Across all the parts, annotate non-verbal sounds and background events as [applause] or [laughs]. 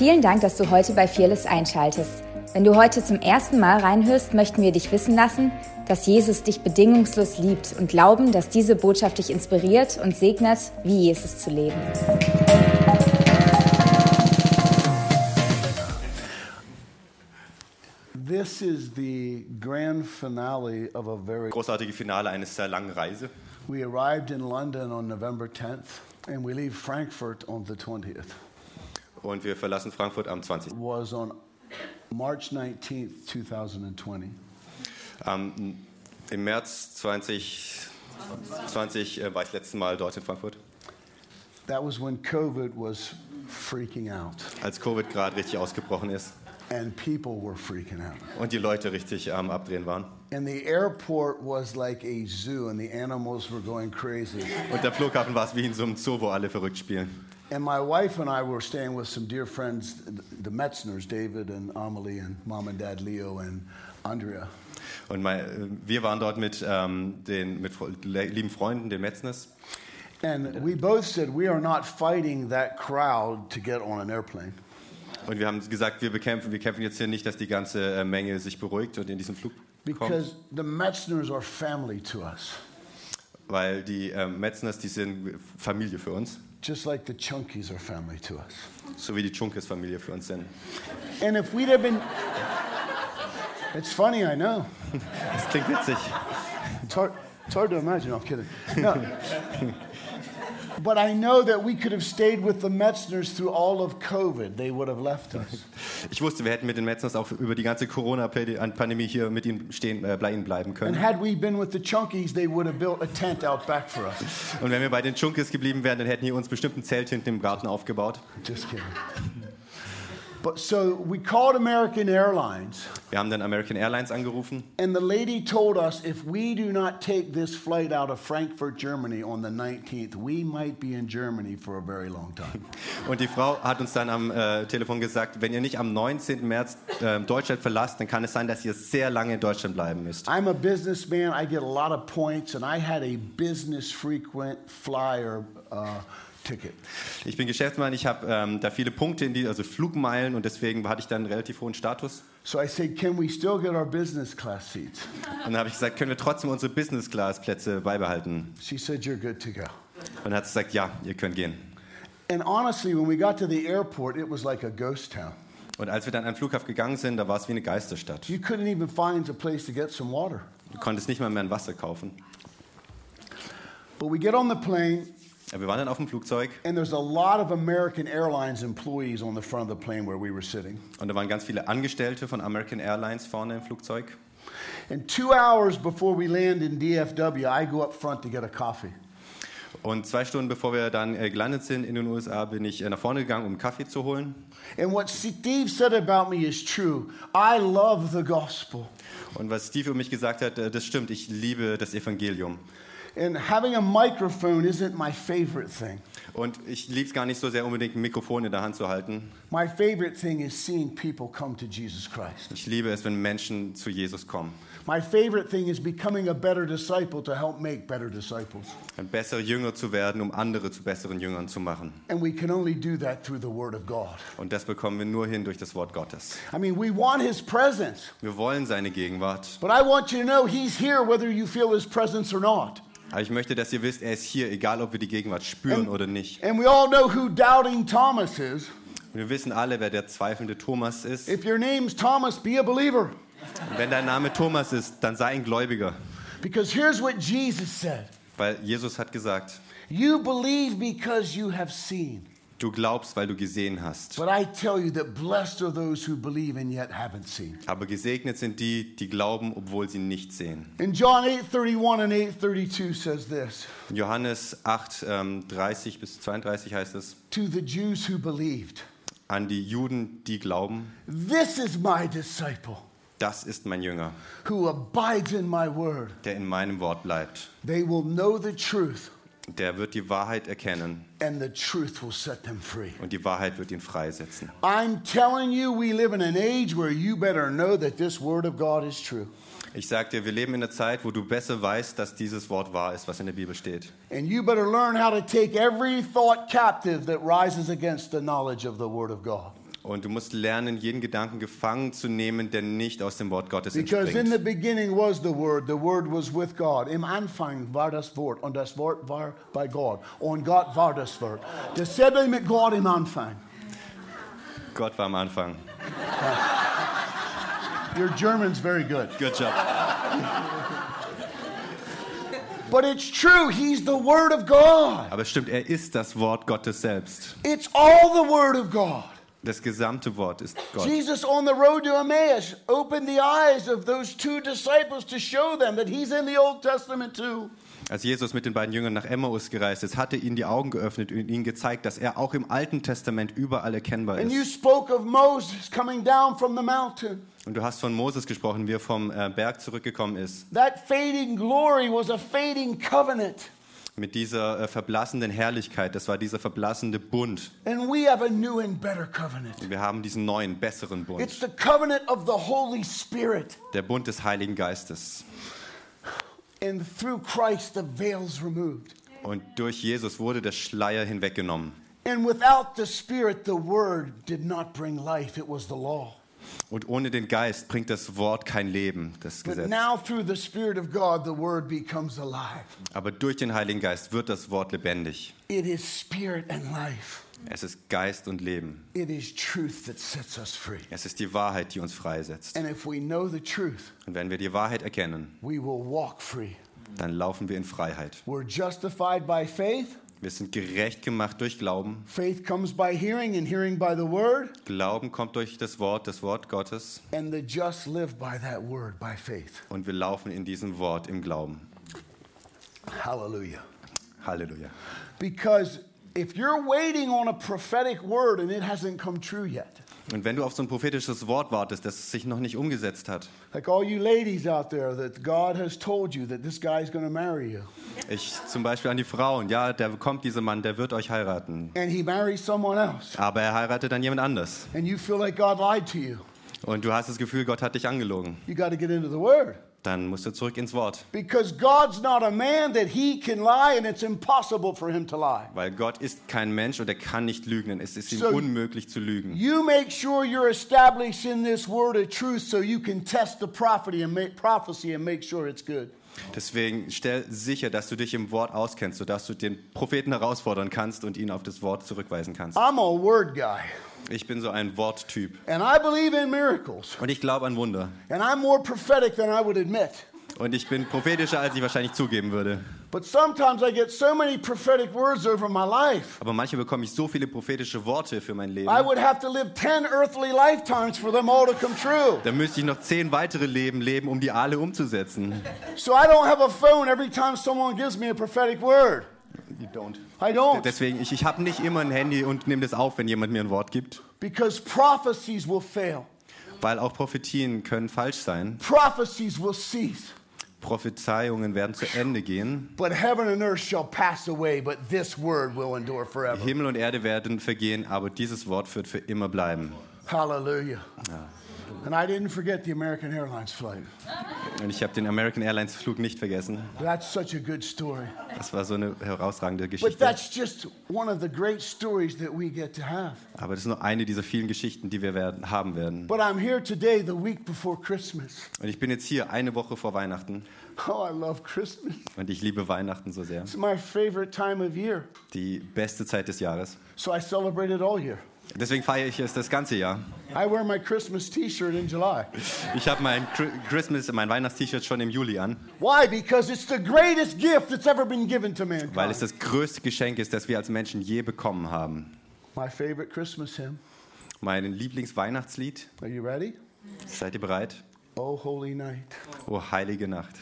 Vielen Dank, dass du heute bei Fearless einschaltest. Wenn du heute zum ersten Mal reinhörst, möchten wir dich wissen lassen, dass Jesus dich bedingungslos liebt und glauben, dass diese Botschaft dich inspiriert und segnet, wie Jesus zu leben. This is the grand finale of a very. großartige Finale eines sehr langen Reise. We arrived in London on November 10th, and we leave Frankfurt on the 20th. Und wir verlassen Frankfurt am 20. Was on March 19th, 2020. Ähm, Im März 2020 äh, war ich das letzte Mal dort in Frankfurt, That was when COVID was freaking out, als Covid gerade richtig ausgebrochen ist and people were freaking out. und die Leute richtig am Abdrehen waren. And the airport was like a zoo, and the animals were going crazy. Und der Flughafen war es wie in so einem Zoo, wo alle verrückt spielen. And my wife and I were staying with some dear friends, the Metzners, David and Amelie, and mom and dad Leo and Andrea. Und mein, wir waren dort mit ähm, den mit lieben Freunden, den Metznes. And we both said we are not fighting that crowd to get on an airplane. Und wir haben gesagt, wir bekämpfen, wir kämpfen jetzt hier nicht, dass die ganze äh, Menge sich beruhigt und in diesen Flug kommt. Because the Metzners are family to us, Weil die ähm, Metznes, die sind Familie für uns. Just like the Chunkies are family to us. So wie die Chunkes Familie für uns sind. And if we'd have been. It's funny, I know. Das klingt witzig. It's hard, it's hard to imagine. I'm kidding. No. [laughs] but I know that we could have stayed with the Metzners through all of COVID. They would have left us. [laughs] Ich wusste, wir hätten mit den Metznes auch über die ganze Corona-Pandemie hier mit ihnen stehen, äh, bei ihnen bleiben And können. had we been with the Chunkies, they would have built a tent out back for us. Und wenn wir bei den Chunkes geblieben wären, dann hätten die uns bestimmt ein Zelt hinten im Garten aufgebaut. Just kidding. But so we called American Airlines, Wir haben dann American Airlines angerufen and the lady told us if we do not take this flight out of Frankfurt, Germany on the 19th, we might be in Germany for a very long time. [laughs] und die Frau hat uns dann am äh, Telefon gesagt, wenn ihr nicht am 19. März äh, Deutschland verlasst, dann kann es sein, dass ihr sehr lange in Deutschland bleiben müsst. I'm a businessman, I get a lot of points, and I had a business frequent flyer uh, ticket. Ich bin Geschäftsmann, ich habe ähm, da viele Punkte, in die, also Flugmeilen und deswegen hatte ich dann einen relativ hohen Status. So I said, Can we still get our business class seats? Und dann habe ich gesagt, können wir trotzdem unsere Business-Class-Plätze beibehalten? She said, You're good to go. Und dann hat sie gesagt, ja, ihr könnt gehen. And honestly, when we got to the airport, it was like a ghost town. Und als wir dann an den Flughafen gegangen sind, da war es wie eine Geisterstadt. You couldn't even find a place to get some water. Du konntest nicht mal mehr ein Wasser kaufen. But we get on the plane, Ja, wir waren dann auf dem Flugzeug and there's a lot of American Airlines employees on the front of the plane where we were sitting. und da waren ganz viele Angestellte von American Airlines vorne im Flugzeug. And two hours before we land in DFW, I go up front to get a coffee. Und zwei Stunden bevor wir dann äh, gelandet sind in den USA, bin ich äh, nach vorne gegangen, um einen Kaffee zu holen. And what Steve said about me is true. I love the gospel. Und was Steve über mich gesagt hat, äh, das stimmt, ich liebe das Evangelium. And having a microphone isn't my favorite thing. Und ich liebe es gar nicht so sehr, unbedingt ein Mikrofon in der Hand zu halten. My favorite thing is seeing people come to Jesus Christ. Ich liebe es, wenn Menschen zu Jesus kommen. My favorite thing is becoming a better disciple to help make better disciples. Ein bessere Jünger zu werden, um andere zu besseren Jüngern zu machen. And we can only do that through the Word of God. Und das bekommen wir nur hin durch das Wort Gottes. I mean, we want His presence, Wir wollen seine Gegenwart. but I want you to know He's here whether you feel His presence or not. Aber ich möchte, dass ihr wisst, er ist hier, egal ob wir die Gegenwart spüren oder nicht. And we all know who Doubting Thomas is. Und wir wissen alle, wer der zweifelnde Thomas ist. If your name's Thomas, be a believer. Und wenn dein Name Thomas ist, dann sei ein Gläubiger. Because here's what Jesus said Weil Jesus hat gesagt, You believe because you have seen. Du glaubst, weil du gesehen hast. But I tell you that blessed are those who believe and yet haven't seen. Aber gesegnet sind die, die glauben, obwohl sie nicht sehen. In John 8:31 and 8:32 says this, Johannes 8, ähm, 30 bis 32 heißt es, to the Jews who believed, an die Juden, die glauben, this is my disciple das ist mein Jünger, who abides in my word. der in meinem Wort bleibt. They will know the truth Der wird die Wahrheit erkennen and the truth will set them free. und die Wahrheit wird ihn freisetzen. I'm telling you, we live in an age where you better know that this word of God is true. Ich sag dir, wir leben in einer Zeit, wo du besser weißt, dass dieses Wort wahr ist, was in der Bibel steht. Und du musst lernen, jeden Gedanken gefangen zu nehmen, der nicht aus dem Wort Gottes Because in entspringt. the beginning was the Word, the Word was with God. Im Anfang war das Wort und das Wort war bei Gott und Gott war das Wort. Dasselbe mit Gott im Anfang. Gott war am Anfang. [laughs] Your German's very good. Good job. [laughs] But it's true, He's the Word of God. Aber es stimmt, er ist das Wort Gottes selbst. It's all the Word of God. Das gesamte Wort ist Gott. Jesus on the road to Emmaus opened the eyes of those two disciples to show them that He's in the Old Testament too. Als Jesus mit den beiden Jüngern nach Emmaus gereist ist, hatte ihnen die Augen geöffnet und ihnen gezeigt, dass er auch im Alten Testament überall erkennbar And you ist. spoke of Moses coming down from the mountain. Und du hast von Moses gesprochen, wie er vom äh, Berg zurückgekommen ist. That fading glory was a fading covenant. Mit dieser äh, verblassenden Herrlichkeit, das war dieser verblassende Bund. And we have a new and better covenant. Und wir haben diesen neuen, besseren Bund. It's the covenant of the Holy Spirit. Der Bund des Heiligen Geistes. And through Christ, the veil's removed. Und durch Jesus wurde der Schleier hinweggenommen. And without the Spirit, the Word did not bring life, it was the law. Und ohne den Geist bringt das Wort kein Leben, das Gesetz. now, through the Spirit of God, the Word becomes alive. Aber durch den Heiligen Geist wird das Wort lebendig. It is Spirit and life. Es ist Geist und Leben. It is truth that sets us free. Es ist die Wahrheit, die uns freisetzt. And if we know the truth, Und wenn wir die Wahrheit erkennen, we will walk free. dann laufen wir in Freiheit. We're justified by faith. Wir sind gerecht gemacht durch Glauben. Faith comes by hearing, and hearing by the Word. Glauben kommt durch das Wort, das Wort Gottes. And the just live by that Word, by faith. Und wir laufen in diesem Wort im Glauben. Hallelujah. Halleluja. Because if you're waiting on a prophetic word and it hasn't come true yet, Und wenn du auf so ein prophetisches Wort wartest, das sich noch nicht umgesetzt hat, like all you ladies out there that God has told you that this guy's going to marry you, ich zum Beispiel an die Frauen, ja, der kommt dieser Mann, der wird euch heiraten. and he marries someone else, Aber er heiratet dann jemand anders. and you feel like God lied to you, Und du hast das Gefühl, Gott hat dich angelogen. you got to get into the word. Dann musst du zurück ins Wort. Because God's not a man that he can lie, and it's impossible for him to lie. Weil Gott ist kein Mensch und er kann nicht lügen. Es ist ihm So- unmöglich zu lügen. You make sure you're established in this word of truth so you can test the prophecy and make prophecy and make sure it's good. Deswegen stell sicher, dass du dich im Wort auskennst, sodass du den Propheten herausfordern kannst und ihn auf das Wort zurückweisen kannst. I'm a word guy, Ich bin so ein Worttyp. and I believe in miracles, Und ich glaube an Wunder. and I'm more prophetic than I would admit. Und ich bin prophetischer, als ich wahrscheinlich zugeben würde. But sometimes I get so many prophetic words over my life. Aber manchmal bekomme ich so viele prophetische Worte für mein Leben. I would have to live 10 earthly lifetimes for them all to come true. Da müsste ich noch zehn weitere Leben leben, um die alle umzusetzen. So I don't have a phone every time someone gives me a prophetic word. You don't. I don't. Deswegen, ich, ich habe nicht immer ein Handy und nehme das auf, wenn jemand mir ein Wort gibt. Because prophecies will fail, Weil auch Prophetien können falsch sein. prophecies will cease. Prophezeiungen werden zu Ende gehen. But heaven and earth shall pass away, but this word will endure forever. Himmel und Erde werden vergehen, aber dieses Wort wird für immer bleiben. Hallelujah. And I didn't forget the American Airlines flight. Und ich habe den American Airlines Flug nicht vergessen. That's such a good story. Das war so eine herausragende But Geschichte. that's just one of the great stories that we get to have. Aber das ist nur eine dieser vielen Geschichten, die wir werden, haben werden. But I'm here today, the week before Christmas. Und ich bin jetzt hier eine Woche vor Weihnachten Oh, I love Christmas. und ich liebe Weihnachten so sehr. It's my favorite time of year. Die beste Zeit des Jahres. So I celebrate it all year. Deswegen feiere ich es das ganze Jahr. I wear my Christmas t shirt in July. Ich habe mein Christmas, mein Weihnachtst-T-Shirt schon im Juli an, Why? Because it's the greatest gift that's ever been given to weil es mankind. das größte Geschenk ist, das wir als Menschen je bekommen haben. My favorite Christmas hymn. Mein Lieblingsweihnachtslied. Are you ready? Seid ihr bereit? Oh, holy night. O heilige Nacht.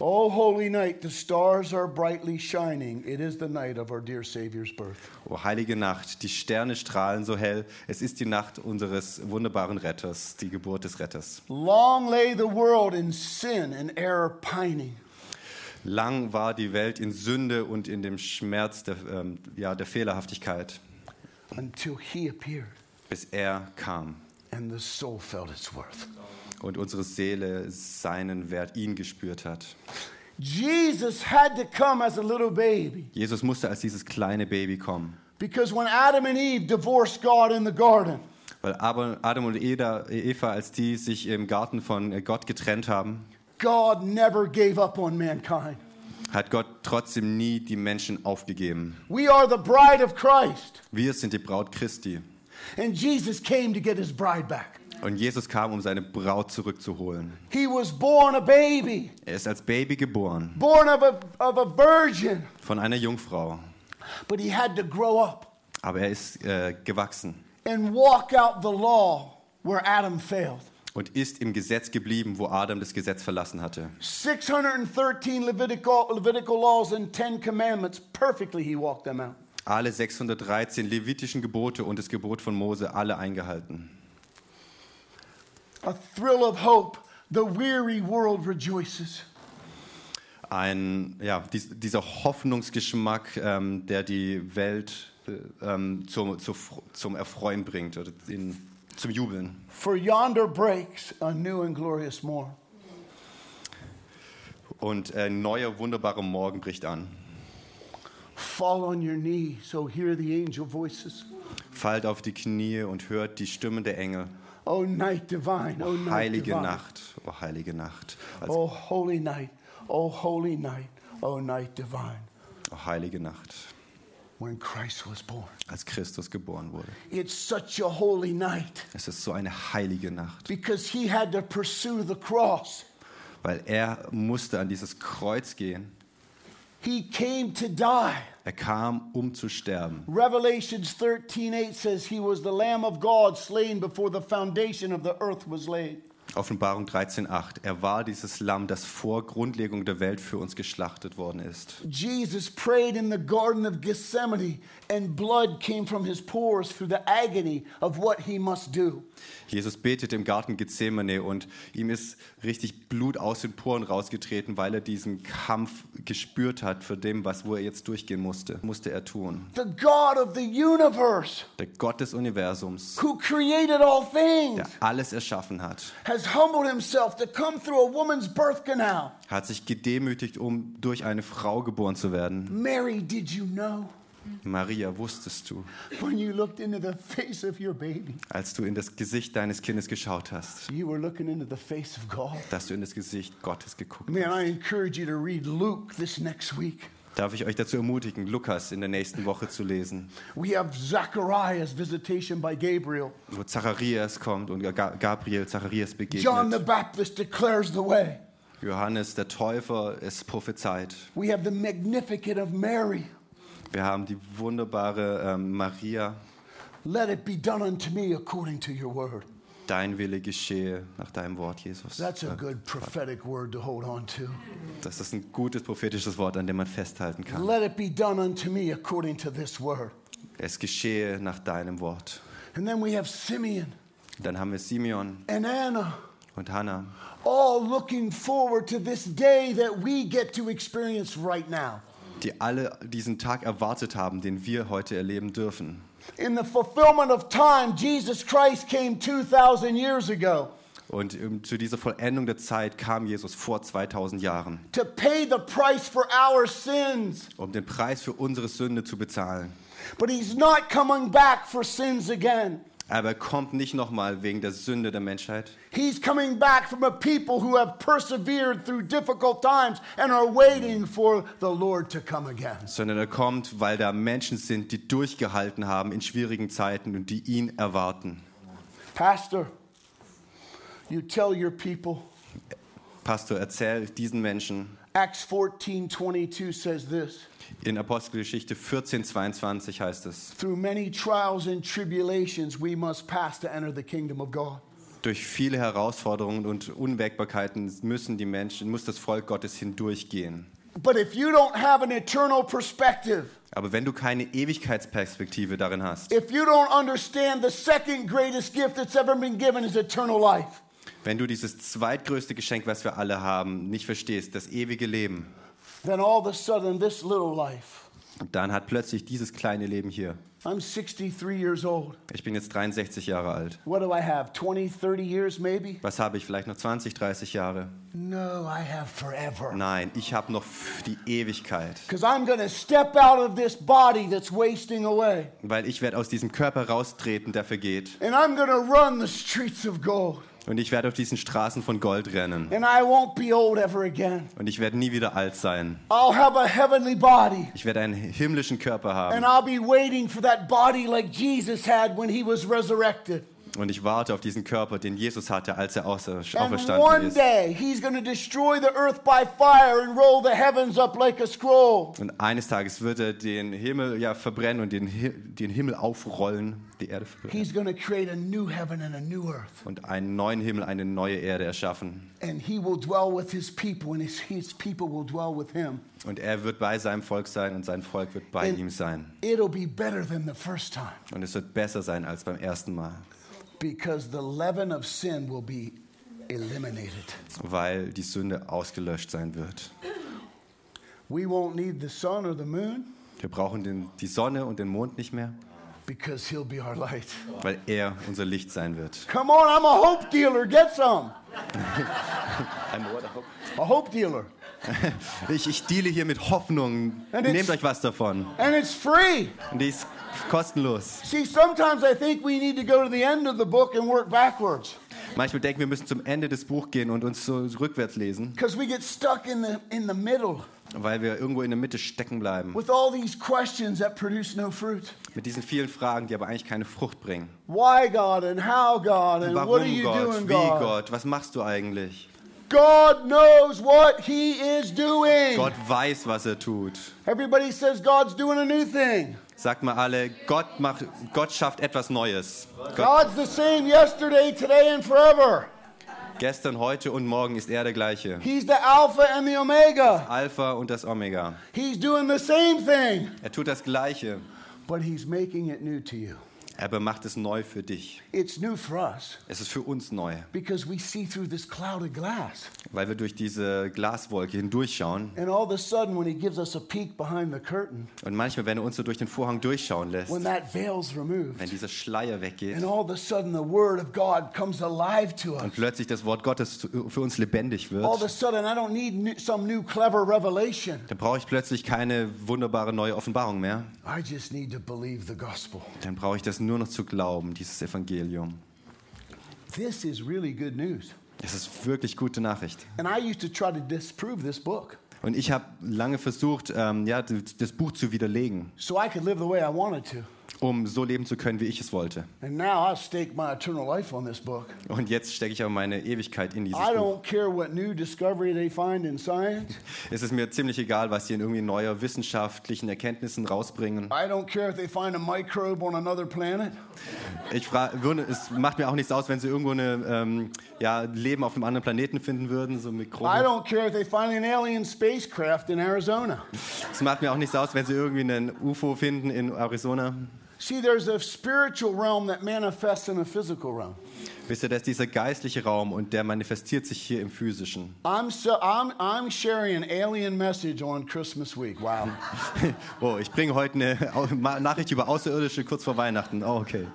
Oh, holy night, the stars are brightly shining. It is the night of our dear Savior's birth. O heilige Nacht, die Sterne strahlen so hell. Es ist die Nacht unseres wunderbaren Retters, die Geburt des Retters. Long lay the world in sin and error pining. Lang war die Welt in Sünde und in dem Schmerz der, ähm, ja, der Fehlerhaftigkeit, until he appeared bis er kam and the soul felt its worth. und unsere Seele seinen Wert, ihn gespürt hat. Jesus had to come as a little baby Jesus musste als dieses kleine Baby kommen, because when Adam and Eve divorced God in the garden, Weil Adam und Eva, als die sich im Garten von Gott getrennt haben, God never gave up on mankind. hat Gott trotzdem nie die Menschen aufgegeben. We are the bride of Christ. Wir sind die Braut Christi. And Jesus came to get his bride back. Und Jesus kam, um seine Braut zurückzuholen. He was born a baby, Er ist als Baby geboren, born of a, of a virgin, von einer Jungfrau. but he had to grow up Aber er ist äh, gewachsen and walk out the law where Adam failed. und ist im Gesetz geblieben, wo Adam das Gesetz verlassen hatte. 613 Levitical, Levitical laws and 10 commandments, perfectly he walked them out. Alle 613 levitischen Gebote und das Gebot von Mose alle eingehalten. A thrill of hope. The weary world rejoices. Ein, ja, dies, dieser Hoffnungsgeschmack, ähm, der die Welt äh, ähm, zum, zu, zum Erfreuen bringt oder in, zum Jubeln. For yonder breaks a new and glorious morn. Und ein neuer, wunderbarer Morgen bricht an. Fall on your knee, so hear the angel voices. Fallt auf die Knie und hört die Stimmen der Engel. Oh, night divine. Oh, night Heilige divine. Nacht, oh heilige Nacht, als, Oh, holy night. Oh, holy night. Oh, night divine. oh heilige Nacht, When Christ was born. als Christus geboren wurde. It's such a holy night Es ist so eine heilige Nacht, because he had to pursue the cross. weil er musste an dieses Kreuz gehen. He came to die. Er kam, um zu sterben. Revelations 13:8 says he was the lamb of God slain before the foundation of the earth was laid. Offenbarung 13,8. Er war dieses Lamm, das vor Grundlegung der Welt für uns geschlachtet worden ist. Jesus prayed in the garden of Gethsemane and blood came from his pores through the agony of what he must do. Jesus betet im Garten Gethsemane und ihm ist richtig Blut aus den Poren rausgetreten, weil er diesen Kampf gespürt hat für dem, was wo er jetzt durchgehen musste. Musste er tun. The God of the universe Der Gott des Universums, who created all things der alles erschaffen hat, has humbled himself to come through a woman's birth canal. hat sich gedemütigt, um durch eine Frau geboren zu werden. Mary, did you know Maria, wusstest du, when you looked into the face of your baby, als du in das Gesicht deines Kindes geschaut hast, you were looking into the face of God? dass du in das Gesicht Gottes geguckt hast? Man, I encourage you to read Luke this next week. Darf ich euch dazu ermutigen, Lukas in der nächsten Woche zu lesen, We have Zachariah's visitation by Gabriel. wo Zacharias kommt und Ga- Gabriel Zacharias John the begegnet. Baptist declares the way. Johannes, der Täufer, ist prophezeit. We have the Magnificat of Mary. Wir haben die wunderbare ähm, Maria. Let it be done unto me according to your word. Dein Wille geschehe nach deinem Wort, Jesus. That's a good prophetic word to hold on to. Das ist ein gutes prophetisches Wort, an dem man festhalten kann. Let it be done unto me according to this word. Es geschehe nach deinem Wort. And then we have Simeon Dann haben wir Simeon and Anna, und Hannah, all looking forward to this day that we get to experience right now. die alle diesen Tag erwartet haben, den wir heute erleben dürfen. In the fulfillment of time, Jesus Christ came 2,000 years ago Und ähm, zu dieser Vollendung der Zeit kam Jesus vor 2000 Jahren, to pay the price for our sins. um den Preis für unsere Sünde zu bezahlen. But he's not coming back for sins again. Aber er kommt nicht nochmal wegen der Sünde der Menschheit. He's coming back from a people who have persevered through difficult times and are waiting for the Lord to come again. sondern er kommt, weil da Menschen sind, die durchgehalten haben in schwierigen Zeiten und die ihn erwarten. Pastor, you tell your people, Pastor, erzähl diesen Menschen. Acts 14 22 says this In Apostelgeschichte 14, 22 heißt es, Through many trials and tribulations, we must pass to enter the kingdom of God. durch viele Herausforderungen und Unwägbarkeiten müssen die Menschen, muss das Volk Gottes hindurchgehen. But if you don't have an eternal perspective, Aber wenn du keine Ewigkeitsperspektive darin hast, if you don't understand the second greatest gift that's ever been given is eternal life, wenn du dieses zweitgrößte Geschenk, was wir alle haben, nicht verstehst, das ewige Leben, then all of a sudden this little life dann hat plötzlich dieses kleine Leben hier I'm 63 years old. Ich bin jetzt 63 Jahre alt. What do I have? 20, 30 years maybe? Was habe ich? Vielleicht noch 20, 30 Jahre? No, I have forever. Nein, ich habe noch die Ewigkeit. Because I'm going to step out of this body that's wasting away. Weil ich werde aus diesem Körper raustreten, der vergeht. And I'm going to run the streets of gold. Und ich werde auf diesen Straßen von Gold rennen. And I won't be old ever again. Und ich werde nie wieder alt sein. I'll have a heavenly body. Ich werde einen himmlischen Körper And haben. I'll be waiting for that body like Und ich warte auf diesen Körper, den Jesus hatte, als er auferstanden ist. day he's going to destroy the earth by fire and roll the heavens up like a scroll. Und eines Tages wird er den Himmel ja verbrennen und den, Hi- den Himmel aufrollen, die Erde verbrennen. He's going to create a new heaven and a new earth. Und einen neuen Himmel, eine neue Erde erschaffen. And he will dwell with his people, and his, his people will dwell with him. Und er wird bei seinem Volk sein und sein Volk wird bei And ihm sein. It'll be better than the first time Und es wird besser sein als beim ersten Mal, because the leaven of sin will be eliminated. weil die Sünde ausgelöscht sein wird. We won't need the sun or the moon Wir brauchen den, die Sonne und den Mond nicht mehr, because he'll be our light. weil er unser Licht sein wird. Come on, I'm a hope dealer. Get some. [laughs] A hope dealer. [laughs] Ich, ich deale hier mit Hoffnung. Nehmt euch was davon. And it's free. Und die ist kostenlos. See, sometimes I think we need to go to the end of the book and work backwards Manchmal denken wir müssen zum Ende des Buches gehen und uns so rückwärts lesen, because we get stuck in the, in the middle weil wir irgendwo in der Mitte stecken bleiben. with all these questions that produce no fruit. Mit diesen vielen Fragen, die aber eigentlich keine Frucht bringen. Why God and how God and what are Warum you Gott? doing, Wie God? Gott? Was machst du eigentlich? God knows what He is doing. Gott weiß, was er tut. Everybody says God's doing a new thing. Sagt mal alle, Gott, macht, Gott schafft etwas Neues. Gott, God's the same yesterday, today, and forever. gestern, heute und morgen ist er der gleiche. He's the Alpha and the Omega. Alpha und das Omega. He's doing the same thing, Er tut das Gleiche, but He's making it new to you. Aber macht es neu für dich. It's new for us Es ist für uns neu, because we see through this cloud of glass. weil wir durch diese Glaswolke hindurchschauen. And all of a sudden, when He gives us a peek behind the curtain, Und manchmal, wenn er uns so durch den Vorhang durchschauen lässt, when that veil's removed, wenn dieser Schleier weggeht and all of a sudden the Word of God comes alive to us. und plötzlich das Wort Gottes für uns lebendig All of a wird, sudden, I don't need some new clever revelation. dann brauche ich plötzlich keine wunderbare neue Offenbarung mehr. I just need to believe the gospel. Dann brauche ich das nur noch zu glauben, dieses Evangelium. This is really good news. Es ist wirklich gute Nachricht. And I used to try to disprove this book Und ich habe lange versucht, ähm, ja, das das Buch zu widerlegen, so I could live the way I wanted to. Um so leben zu können, wie ich es wollte. And now I stake my eternal life on this book. Und jetzt stecke ich aber meine Ewigkeit in dieses I Buch. don't care what new discovery they find in science. [laughs] Es ist mir ziemlich egal, was sie in irgendwie neuer wissenschaftlichen Erkenntnissen rausbringen. I don't care if they find a microbe on another planet. Ich fra- würde, es macht mir auch nichts aus, wenn sie irgendwo eine, ähm, ja, Leben auf einem anderen Planeten finden würden, so I Mikroben. don't care if they find an alien spacecraft in Arizona. Es macht mir auch nichts aus, wenn sie irgendwie einen UFO finden in Arizona. See, there's a spiritual realm that manifests in a physical realm. Wisst ihr, das ist dieser geistliche Raum und der manifestiert sich hier im physischen. I'm, so, I'm, I'm sharing an alien message on Christmas week. Wow. [laughs] Oh, ich bringe heute eine Nachricht über Außerirdische kurz vor Weihnachten. Oh, okay.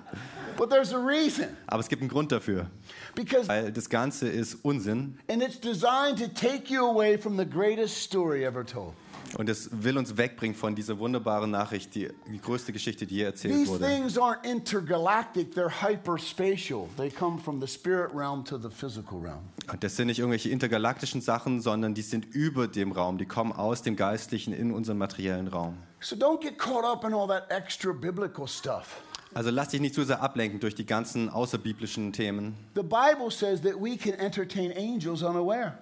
But there's a reason. Aber es gibt einen Grund dafür, Because, weil das Ganze ist Unsinn and it's designed to take you away from the greatest story ever told. und es will uns wegbringen von dieser wunderbaren Nachricht, die, die größte Geschichte, die je erzählt These wurde. things aren't intergalactic, they're hyperspatial. They come from the spirit realm to the physical realm. Und das sind nicht irgendwelche intergalaktischen Sachen, sondern die sind über dem Raum. Die kommen aus dem Geistlichen in unseren materiellen Raum. So don't get caught up in all that extra biblical stuff. Also lass dich nicht zu sehr ablenken durch die ganzen außerbiblischen Themen. The Bible says that we can entertain angels unaware.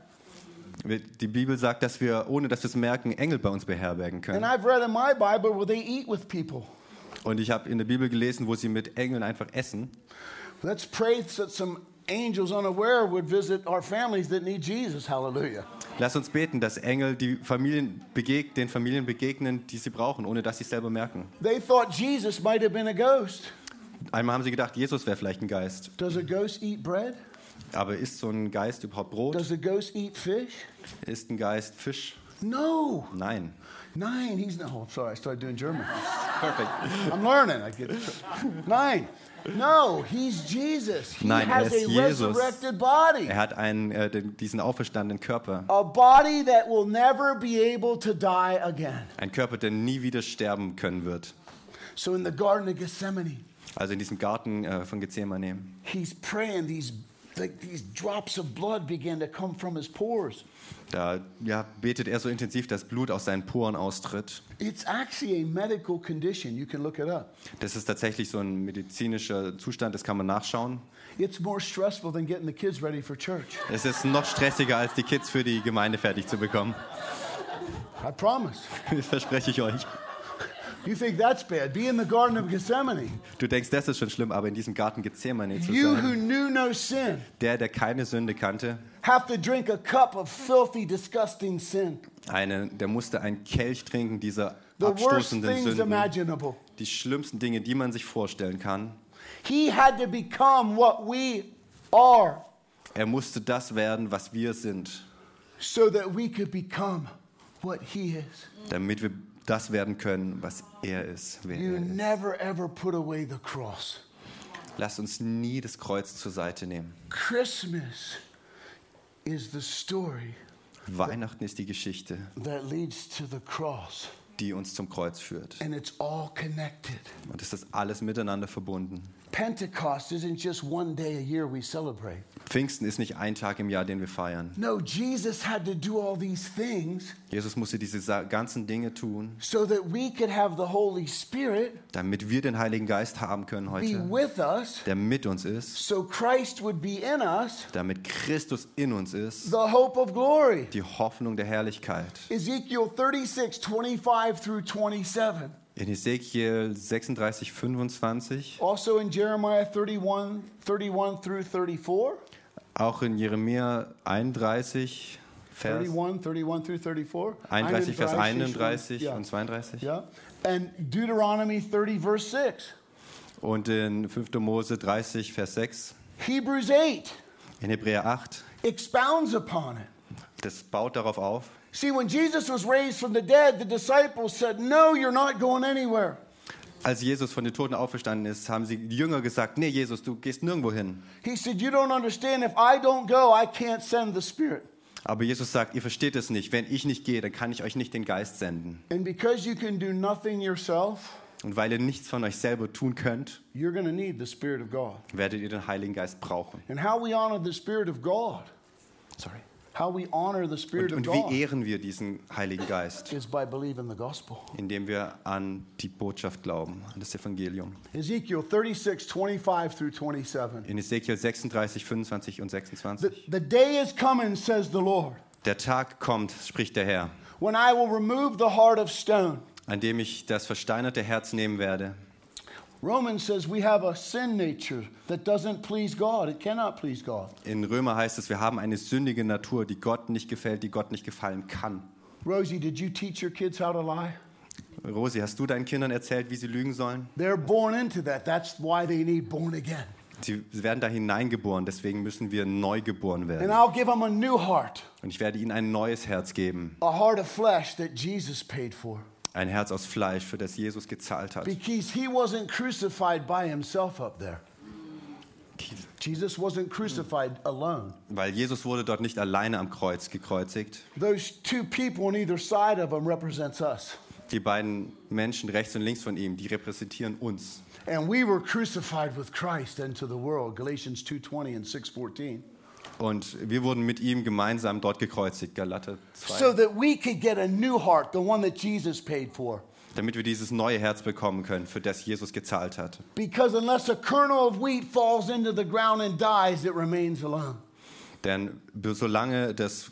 Die Bibel sagt, dass wir, ohne dass wir es merken, Engel bei uns beherbergen And können. I've read in my Bible where they eat with people. Und ich habe in der Bibel gelesen, wo sie mit Engeln einfach essen. Let's pray that some angels unaware would visit our families that need Jesus. Hallelujah. Lass uns beten, dass Engel die Familien begeg den Familien begegnen, die sie brauchen, ohne dass sie es selber merken. They thought Jesus might have been a ghost. Einmal haben sie gedacht, Jesus wäre vielleicht ein Geist. Does a ghost eat bread? Aber ist so ein Geist überhaupt Brot? Does a ghost eat fish? Ist ein Geist Fisch? No. Nein. Nein, he's not. Oh, sorry, I started doing German. Perfect. I'm learning. I get nine. No, he's Jesus. He Nein, er has ist a Jesus. resurrected body. Er hat einen, äh, den, diesen auferstandenen Körper. A body that will never be able to die again. Ein Körper, der nie wieder sterben können wird. So in the Garden of Gethsemane, Also in diesem Garten äh, von Gethsemane. he's praying. These, like, these drops of blood begin to come from his pores. Da ja, betet er so intensiv, dass Blut aus seinen Poren austritt. It's actually a medical condition. You can look it up. Das ist tatsächlich so ein medizinischer Zustand, das kann man nachschauen. It's more stressful than getting the kids ready for church. Es ist noch stressiger, als die Kids für die Gemeinde fertig zu bekommen. I promise. [laughs] Das verspreche ich euch. You think that's bad? Be in the Garden of Gethsemane. Du denkst, das ist schon schlimm, aber in diesem Garten Gethsemane zu You who sein, knew no sin der, der keine Sünde kannte, have to drink a cup of filthy, disgusting sin. eine, der musste einen Kelch trinken dieser The worst abstoßenden things Sünden, imaginable. die schlimmsten Dinge, die man sich vorstellen kann. He had to become what we are Er musste das werden, was wir sind, so that we could become what he is. damit wir das werden können, was er ist. Wer You er ist. never ever put away the cross. Lasst uns nie das Kreuz zur Seite nehmen. Christmas is the story Weihnachten ist die Geschichte, that leads to the cross, die uns zum Kreuz führt. and it's all connected. Und es ist alles miteinander verbunden. Pentecost isn't just one day a year we celebrate. Pfingsten ist nicht ein Tag im Jahr, den wir feiern. No, Jesus had to do all these things Jesus musste diese ganzen Dinge tun, so that we could have the Holy Spirit damit wir den Heiligen Geist haben können be heute, with us, der mit uns ist, so Christ would be in us, damit Christus in uns ist, the hope of glory. die Hoffnung der Herrlichkeit. Ezekiel 36, 25 through 27. In Ezekiel 36, 25, Also in Jeremiah 31, 31 through 34. auch in Jeremia 31, Vers 31, 31 through 34. 31, Vers 31 Yeah. und 32. Yeah. And Deuteronomy 30, verse 6. Und in 5. Mose 30, Vers 6. Hebrews 8 In Hebräer 8, expounds upon it. das baut darauf auf. See, when Jesus was raised from the dead, the disciples said, No, you're not going anywhere. Als Jesus von den Toten auferstanden ist, haben sie die Jünger gesagt, nee Jesus, du gehst nirgendwo hin. He said, You don't understand. If I don't go, I can't send the Spirit. Aber Jesus sagt, ihr versteht es nicht. Wenn ich nicht gehe, dann kann ich euch nicht den Geist senden. And because you can do nothing yourself, Und weil ihr nichts von euch selber tun könnt, you're going to need the Spirit of God. werdet ihr den Heiligen Geist brauchen. And how we honor the Spirit of God, Sorry. How we honor the Und, Spirit und God, wie ehren wir diesen Heiligen Geist? is by believing the gospel. Indem wir an die Botschaft glauben, an das Evangelium. Ezekiel 36, 25 through 27. In Ezekiel 36, 25 und The, 26. the day is coming, says the Lord, Der Tag kommt, spricht der Herr, when I will remove the heart of stone. an dem ich das versteinerte Herz nehmen werde. Romans says we have a sin nature that doesn't please God. It cannot please God. In Römer heißt es, wir haben eine sündige Natur, die Gott nicht gefällt, die Gott nicht gefallen kann. Rosie, did you teach your kids how to lie? Rosi, hast du deinen Kindern erzählt, wie sie lügen sollen? They're born into that. That's why they need born again. Sie werden da hineingeboren, deswegen müssen wir neu geboren And werden. I'll give them a new heart, Und ich werde ihnen ein neues Herz geben. a heart of flesh that Jesus paid for. Ein Herz aus Fleisch, für das Jesus gezahlt hat. Because he wasn't crucified by himself up there. Jesus wasn't crucified alone. Weil Jesus wurde dort nicht alleine am Kreuz gekreuzigt. Those two people on either side of him represents us. Die beiden Menschen rechts und links von ihm, die repräsentieren uns. And we were crucified with Christ into the world. Galatians 2:20 and 6:14. Und wir wurden mit ihm gemeinsam dort gekreuzigt, Galater 2. So that we could get a new heart, the one that Jesus paid for. damit wir dieses neue Herz bekommen können, für das Jesus gezahlt hat. Because unless a kernel of wheat falls into the ground and dies, it remains alone. Denn solange das,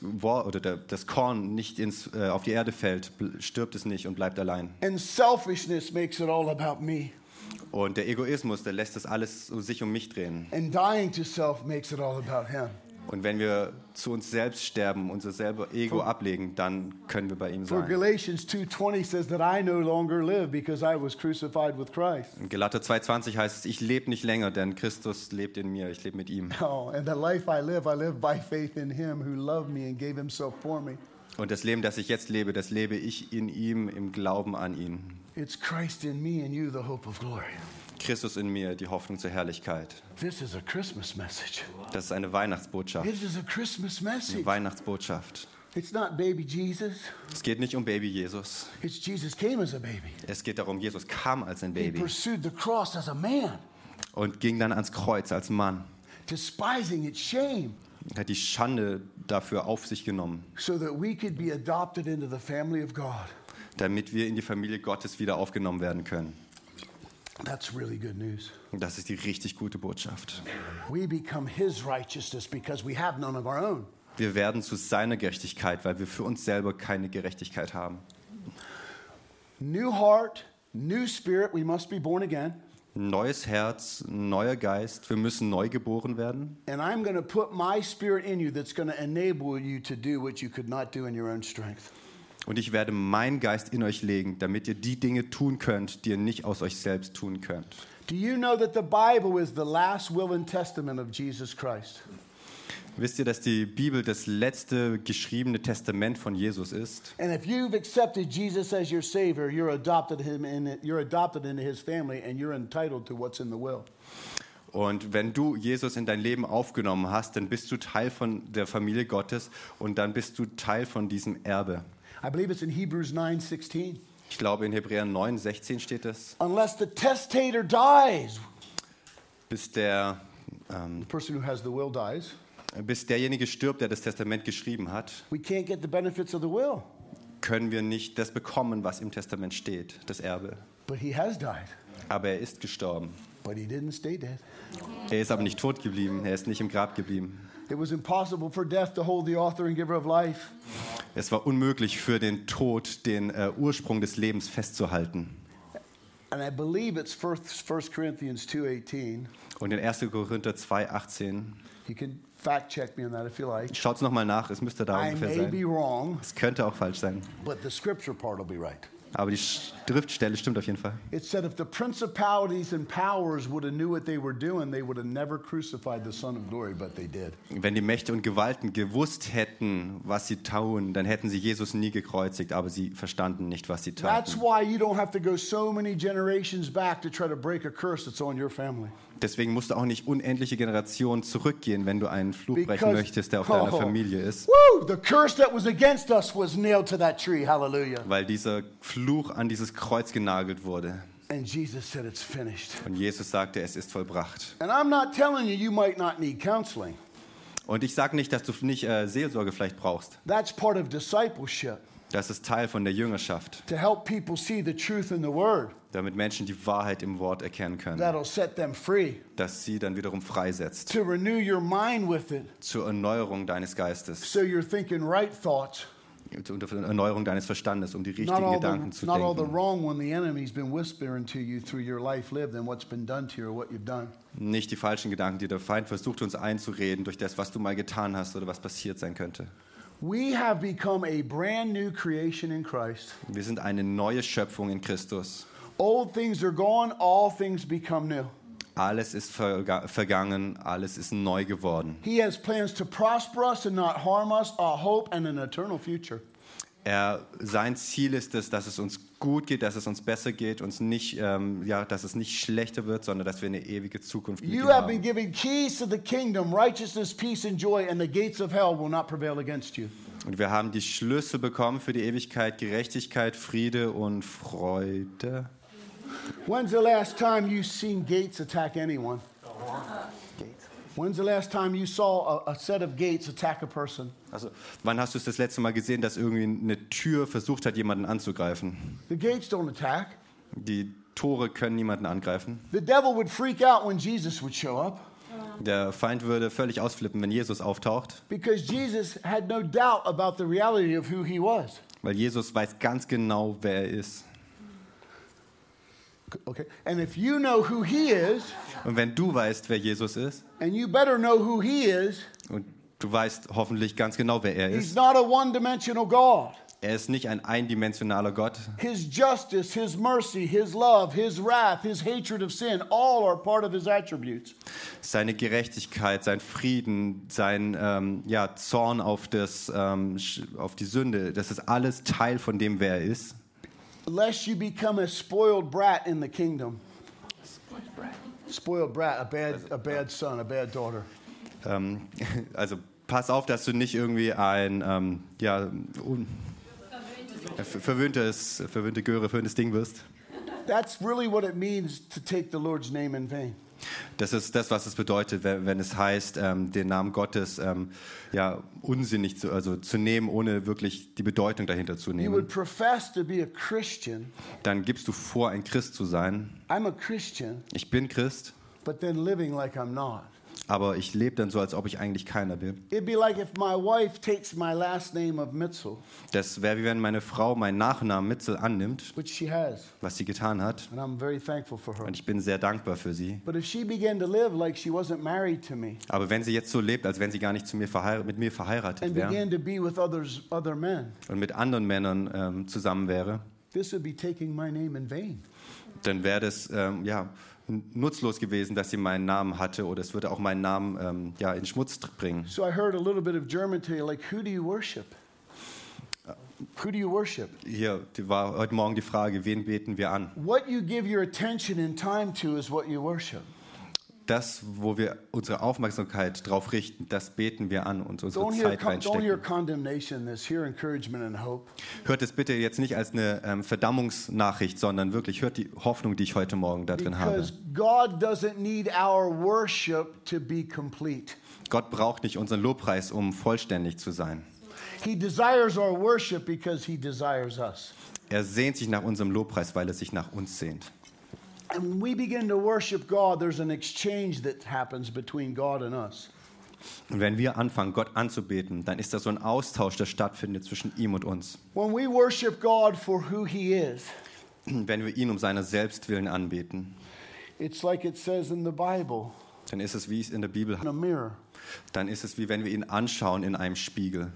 das Korn nicht ins, äh, auf die Erde fällt, stirbt es nicht und bleibt allein. And selfishness makes it all about me. Und der Egoismus, der lässt das alles um sich um mich drehen. Und wenn wir zu uns selbst sterben, unser selber Ego ablegen, dann können wir bei ihm sein. Galatians 2:20 says that I no longer live because I was crucified with Christ. In Galater 2,20 heißt es, ich lebe nicht länger, denn Christus lebt in mir, ich lebe mit ihm. Oh, and the life I live, I live by faith in him who loved me and gave himself for me. Und das Leben, das ich jetzt lebe, das lebe ich in ihm, im Glauben an ihn. It's Christ in me and you, the hope of glory. Christus in mir, die Hoffnung zur Herrlichkeit. This is a Christmas message. Das ist eine Weihnachtsbotschaft. Eine. Weihnachtsbotschaft. It's not baby Jesus. Es geht nicht um Baby Jesus. It's Jesus came as a baby. Es geht darum, Jesus kam als ein He Baby pursued the cross as a man, und ging dann ans Kreuz als Mann. despising its shame, Er hat die Schande dafür auf sich genommen, so that we could be adopted into the family of God. damit wir in die Familie Gottes wieder aufgenommen werden können. That's really good news. Das ist die richtig gute Botschaft. We become his righteousness because we have none of our own. Wir werden zu seiner Gerechtigkeit, weil wir für uns selber keine Gerechtigkeit haben. New heart, new spirit, we must be born again. Neues Herz, neuer Geist, wir müssen neu geboren werden. And I'm going to put my spirit in you that's going to enable you to do what you could not do in your own strength. Und ich werde meinen Geist in euch legen, damit ihr die Dinge tun könnt, die ihr nicht aus euch selbst tun könnt. Do you know that the Bible is the last will and testament of Jesus Christ? Wisst ihr, dass die Bibel das letzte geschriebene Testament von Jesus ist? And if you've accepted Jesus as your Savior, you're adopted him in you're adopted into His family, and you're entitled to what's in the will. Und wenn du Jesus in dein Leben aufgenommen hast, dann bist du Teil von der Familie Gottes und dann bist du Teil von diesem Erbe. I believe it's in Hebrews 9:16. Ich glaube, in Hebräer 9, 16 steht es, Unless the testator dies, bis, der, ähm, the person who has the will dies, bis derjenige stirbt, der das Testament geschrieben hat, we can't get the benefits of the will. können wir nicht das bekommen, was im Testament steht, das Erbe. But he has died, Aber er ist gestorben. but he didn't stay dead. Er ist aber nicht tot geblieben, er ist nicht im Grab geblieben. It was impossible for death to hold the author and giver of life. Es war unmöglich für den Tod, den äh, Ursprung des Lebens festzuhalten. And I believe it's 1 Corinthians 2:18. Und in 1. Korinther 2, 18, You can fact check me on that if you like. schaut es nochmal nach, es müsste da I ungefähr may be sein. wrong, Es könnte auch falsch sein, but the scripture part will be right. Aber die Schriftstelle stimmt auf jeden Fall. It said if the principalities and powers would have knew what they were doing, they would have never crucified the Son of Glory, but they did. Wenn die Mächte und Gewalten gewusst hätten, was sie tun, dann hätten sie Jesus nie gekreuzigt, aber sie verstanden nicht, was sie That's taten. why you don't have to go so many generations back to try to break a curse that's on your family. Deswegen musst du auch nicht unendliche Generationen zurückgehen, wenn du einen Fluch brechen Because- möchtest, der auf deiner Oh. Familie ist. Woo! The curse that was against us was nailed to that tree. Hallelujah. Weil dieser Fluch an dieses Kreuz genagelt wurde. And Jesus said it's finished. Und Jesus sagte, es ist vollbracht. And I'm not telling you you might not need counseling. Und ich sage nicht, dass du nicht äh, Seelsorge vielleicht brauchst. That's part of discipleship Das ist Teil von der Jüngerschaft, to help people see the truth in the word. damit Menschen die Wahrheit im Wort erkennen können, That'll set them free. dass sie dann wiederum freisetzt To renew your mind with it zur Erneuerung deines Geistes, so you're thinking right thoughts. zur Erneuerung deines Verstandes, um die richtigen Gedanken the, zu not all the denken. wrong one the enemy's been whispering to you through your life lived and what's been done to you or what you've done. Nicht die falschen Gedanken, die der Feind versucht uns einzureden durch das, was du mal getan hast oder was passiert sein könnte. We have become a brand new creation in Christ. Wir sind eine neue Schöpfung in Christus. Old things are gone, all things become new. Alles ist verga vergangen, alles ist neu geworden. He has plans to prosper us and not harm us, a hope and an eternal future. Er, sein Ziel ist es, dass es uns gut geht, dass es uns besser geht, uns nicht, ähm, ja, dass es nicht schlechter wird, sondern dass wir eine ewige Zukunft mit You ihm have been haben. given keys to the kingdom, righteousness, peace, and joy, and the gates of hell will not prevail against you. Und wir haben die Schlüssel bekommen für die Ewigkeit, Gerechtigkeit, Friede und Freude. When's the last time you've seen gates attack anyone? When's the last time you saw a, a set of gates attack a person? Also, wann hast du es das letzte Mal gesehen, dass irgendwie eine Tür versucht hat, jemanden anzugreifen? The gates don't attack. Die Tore können niemanden angreifen. The devil would freak out when Jesus would show up Der Feind würde völlig ausflippen, wenn Jesus auftaucht, because Jesus had no doubt about the reality of who he was. weil Jesus weiß ganz genau, wer er ist. Okay? And if you know who he is, Und wenn du weißt, wer Jesus ist, and you better know who he is, und du weißt hoffentlich ganz genau, wer er he's ist, not a one dimensional God. er ist nicht ein eindimensionaler Gott. His justice, his mercy, his love, his wrath, his hatred of sin, all are part of his attributes. Seine Gerechtigkeit, sein Frieden, sein ähm, ja, Zorn auf, das, ähm, auf die Sünde, das ist alles Teil von dem, wer er ist. Lest you become a spoiled brat in the kingdom. Spoiled brat, a bad, a bad son, a bad daughter. Ähm, [laughs] also pass auf, dass du nicht irgendwie ein ähm, ja, un, äh, ver- verwöhntes, verwöhnte Göre, verwöhntes Ding wirst. That's really what it means to take the Lord's name in vain. Das ist das, was es bedeutet, wenn, wenn es heißt, ähm, den Namen Gottes ähm, ja, unsinnig zu, also zu nehmen, ohne wirklich die Bedeutung dahinter zu You nehmen. would profess to be a Christian. Dann gibst du vor, ein Christ zu sein. I'm a Christian, Ich bin Christ, but then living like I'm not. Aber ich lebe dann so, als ob ich eigentlich keiner bin. It'd be like if my wife takes my last name of Mitzel, Das wäre wie wenn meine Frau meinen Nachnamen Mitzel annimmt, which she has, was sie getan hat. and I'm very thankful for her. Und ich bin sehr dankbar für sie. But if she began to live like she wasn't married to me Aber wenn sie jetzt so lebt, als wenn sie gar nicht zu mir mit mir verheiratet and wäre began to be with others, other men, und mit anderen Männern ähm, zusammen wäre, this would be taking my name in vain. dann wäre das ähm, ja, nutzlos gewesen, dass sie meinen Namen hatte oder es würde auch meinen Namen ähm, ja, in Schmutz bringen. So I heard a little bit of German today, like, who do you worship? Who do you worship? Hier war heute Morgen die Frage, wen beten wir an? What you give your attention and time to is what you worship. Das, wo wir unsere Aufmerksamkeit drauf richten, das beten wir an und unsere Don't Zeit reinstecken. Hört es bitte jetzt nicht als eine ähm, Verdammungsnachricht, sondern wirklich hört die Hoffnung, die ich heute Morgen da drin habe. Gott braucht nicht unseren Lobpreis, um vollständig zu sein. He desires our worship because He desires us. Er sehnt sich nach unserem Lobpreis, weil er sich nach uns sehnt. And when we begin to worship God, there's an exchange that happens between God and us. Und wenn wir anfangen, Gott anzubeten, dann ist da so ein Austausch, der stattfindet zwischen ihm und uns. When we worship God for who He is, [clears throat] Wenn wir ihn um seiner selbst willen anbeten, it's like it says in the Bible dann ist es, wie es in der Bibel in a mirror. dann ist es, wie wenn wir ihn anschauen in einem Spiegel.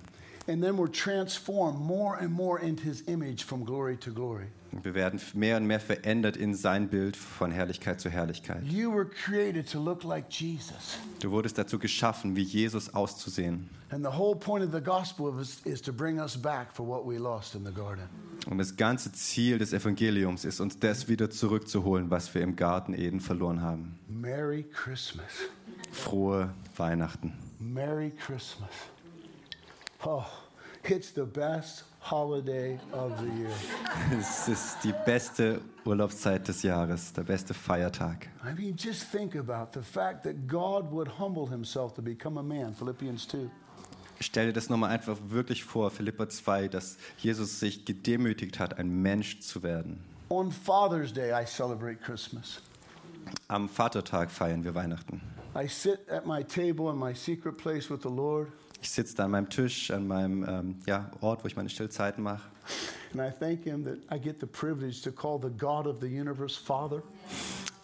And then we're transformed more and more into His image from glory to glory. Wir werden mehr und mehr verändert in sein Bild von Herrlichkeit zu Herrlichkeit. You were created to look like Jesus. Du wurdest dazu geschaffen, wie Jesus auszusehen. And the whole point of the gospel is, is to bring us back for what we lost in the garden. Und das ganze Ziel des Evangeliums ist, uns das wieder zurückzuholen, was wir im Garten Eden verloren haben. Merry Christmas. Frohe Weihnachten. Merry Christmas. Oh, it's the best holiday of the year. [laughs] Es ist die beste Urlaubszeit des Jahres, der beste Feiertag. I mean, just think about the fact that God would humble himself to become a man, Philippians 2. Stell dir das nochmal einfach wirklich vor, Philippa 2, dass Jesus sich gedemütigt hat, ein Mensch zu werden. On Father's Day, I celebrate Christmas. Am Vatertag feiern wir Weihnachten. I sit at my table in my secret place with the Lord, Ich sitze da an meinem Tisch, an meinem ähm, ja, Ort, wo ich meine Stillzeiten mache.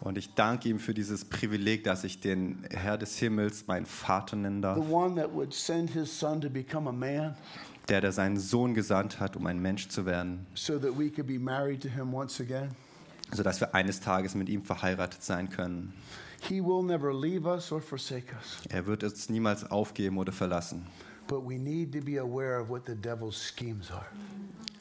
Und ich danke ihm für dieses Privileg, dass ich den Herr des Himmels meinen Vater nennen darf. Der, der seinen Sohn gesandt hat, um ein Mensch zu werden, so that we could be married to him once again. sodass wir eines Tages mit ihm verheiratet sein können. He will never leave us or forsake us. Er wird uns niemals aufgeben oder verlassen. But we need to be aware of what the devil's schemes are.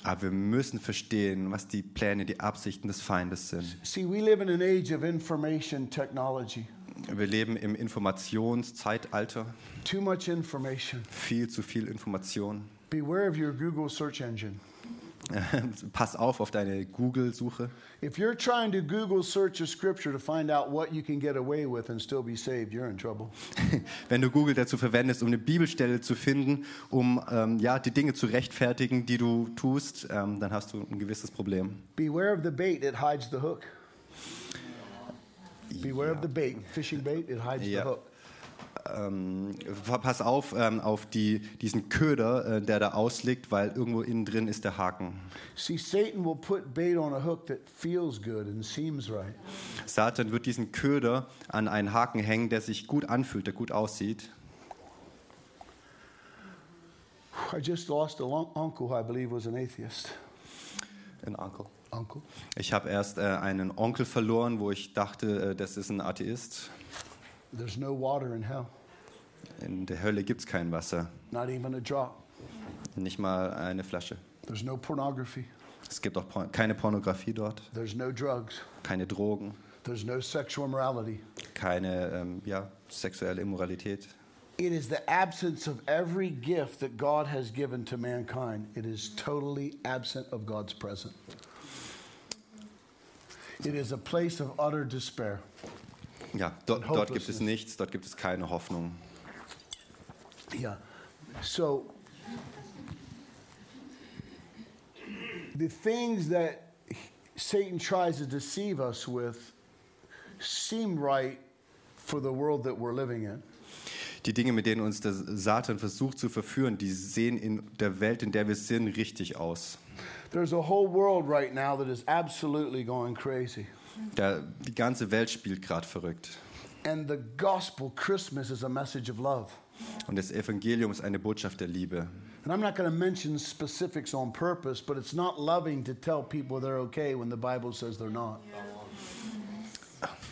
Aber wir müssen verstehen, was die Pläne, die Absichten des Feindes sind. See, we live in an age of information technology. Wir leben im Informationszeitalter. Too much information. Viel zu viel Information. Beware of your Google search engine. [laughs] Pass auf auf deine Google-Suche. If you're trying to Google search a scripture to find out what you can get away with and still be saved, you're in trouble. [laughs] Wenn du Google dazu verwendest, um eine Bibelstelle zu finden, um ähm, ja, die Dinge zu rechtfertigen, die du tust, ähm, dann hast du ein gewisses Problem. Beware of the bait, it hides the hook. Beware of the bait, fishing bait, it hides Ja. the hook. Ähm, pass auf ähm, auf die, diesen Köder, äh, der da ausliegt, weil irgendwo innen drin ist der Haken. See, Satan will put bait on a hook that feels good and seems right. Satan wird diesen Köder an einen Haken hängen, der sich gut anfühlt, der gut aussieht. I just lost a lun- uncle who I believe was an atheist. Ein Onkel. Uncle? Ich habe erst äh, einen Onkel verloren, wo ich dachte, äh, das ist ein Atheist. There's no water in hell, In der Hölle gibt es kein Wasser, not even a drop. nicht mal eine Flasche. There's no pornography. Es gibt auch por keine Pornografie dort, There's no drugs. keine Drogen, There's no sexual immorality. keine ähm, ja, sexuelle Immoralität. It is the absence of every gift that God has given to mankind. It is totally absent of God's presence. It is a place of utter despair. Ja, dort, And dort gibt es nichts, dort gibt es keine Hoffnung. Yeah. So the things that Satan tries to deceive us with seem right for the world that we're living in. Die Dinge, mit denen uns der Satan versucht zu verführen, die sehen in der Welt, in der wir sind, richtig aus. There's a whole world right now that is absolutely going crazy. Da, die ganze Welt spielt gerade verrückt. And the gospel, Christmas, is a message of love. Und das Evangelium ist eine Botschaft der Liebe. And I'm not going to mention specifics on purpose, but it's not loving to tell people they're okay when the Bible says they're not.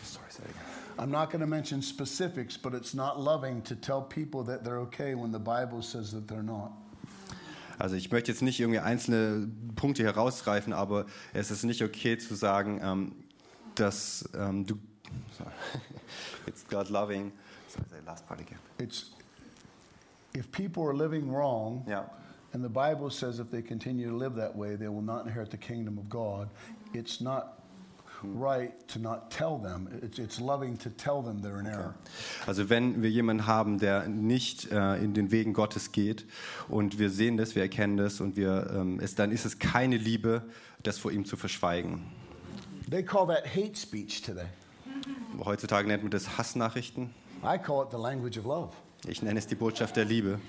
Sorry. I'm not going to mention specifics, but it's not loving to tell people that they're okay when the Bible says that they're not. Also ich möchte jetzt nicht irgendwie einzelne Punkte herausgreifen, aber es ist nicht okay zu sagen, ähm, dass ähm, du... Sorry. [laughs] It's God loving... Sorry, last part again. It's if people are living wrong, Ja. and the Bible says if they continue to live that way, they will not inherit the kingdom of God. It's not right to not tell them. It's, it's loving to tell them they're in error. Also wenn wir jemanden haben, der nicht äh, in den Wegen Gottes geht und wir sehen das, wir erkennen das und wir ähm, es, dann ist es keine Liebe, das vor ihm zu verschweigen. They call that hate speech today. Heutzutage nennt man das Hassnachrichten. I call it the language of love. Ich nenne es die Botschaft der Liebe.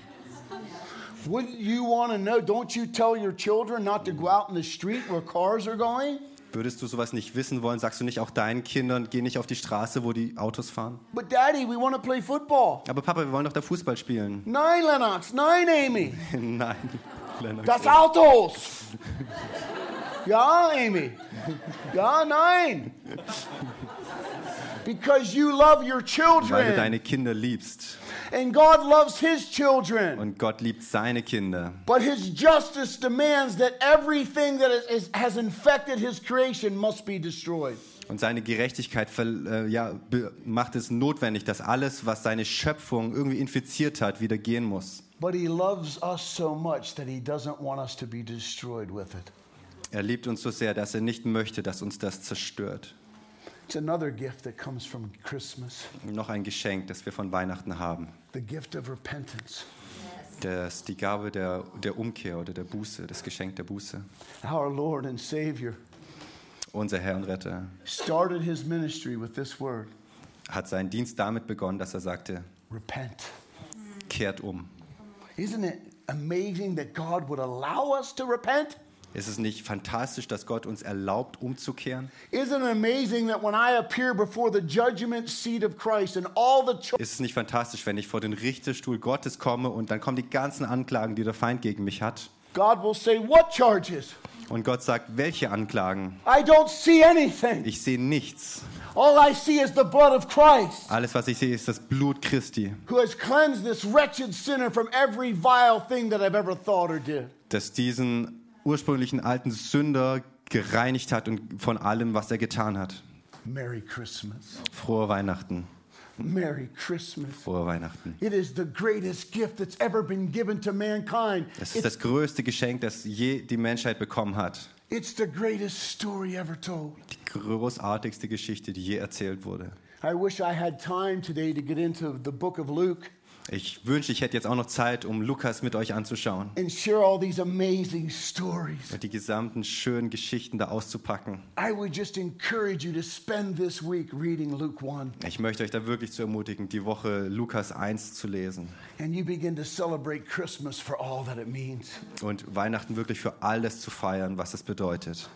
Wouldn't you want to know? Don't you tell your children not to go out in the street where cars are going? Würdest du sowas nicht wissen wollen? Sagst du nicht auch deinen Kindern, geh nicht auf die Straße, wo die Autos fahren? But Daddy, we want to play football. Aber Papa, wir wollen doch da Fußball spielen. Nine, Lennox. Nine, Amy. [laughs] Nein. Lennox. Das Autos. [laughs] ja, Amy. Ja, nein. Because you love your Weil du children. deine Kinder liebst. And God loves his children. Und Gott liebt seine Kinder. But his justice demands that everything that is, has infected his creation must be destroyed. Und seine Gerechtigkeit äh, ja, macht es notwendig, dass alles, was seine Schöpfung irgendwie infiziert hat, wieder gehen muss. But he loves us so much that he doesn't want us to be destroyed with it. Er liebt uns so sehr, dass er nicht möchte, dass uns das zerstört. It's another gift that comes from Christmas Noch ein Geschenk, das wir von Weihnachten haben. the gift of repentance. Das die Gabe der, der Umkehr oder der Buße, das Geschenk der Buße. Our Lord and Savior Unser Herr und Retter started his ministry with this word hat seinen Dienst damit begonnen, dass er sagte, repent. kehrt um. Isn't it amazing that God would allow us to repent? Ist es nicht fantastisch, dass Gott uns erlaubt, umzukehren? Ist es nicht fantastisch, wenn ich vor den Richterstuhl Gottes komme und dann kommen die ganzen Anklagen, die der Feind gegen mich hat? God will say, What charges? Und Gott sagt, welche Anklagen? I don't see anything. Ich sehe nichts. All I see is the blood of Christ, Alles, was ich sehe, ist das Blut Christi, who has cleansed this wretched sinner from every vile thing that I've ever thought or did. das diesen ursprünglichen alten Sünder gereinigt hat und von allem, was er getan hat. Merry Christmas. Frohe Weihnachten. Merry Christmas. Frohe Weihnachten. It is the greatest gift that's ever been given to mankind. Es ist It's, das größte Geschenk, das je die Menschheit bekommen hat. it's the greatest story ever told. Die großartigste Geschichte, die je erzählt wurde. I wish I had time today to get into the book of Luke Ich wünschte, ich hätte jetzt auch noch Zeit, um Lukas mit euch anzuschauen and share all these amazing stories. und die gesamten schönen Geschichten da auszupacken. I would just encourage you to spend this week reading Luke 1 Ich möchte euch da wirklich zu ermutigen, die Woche Lukas 1 zu lesen and you begin to celebrate Christmas for all that it means. und Weihnachten wirklich für alles zu feiern, was es bedeutet.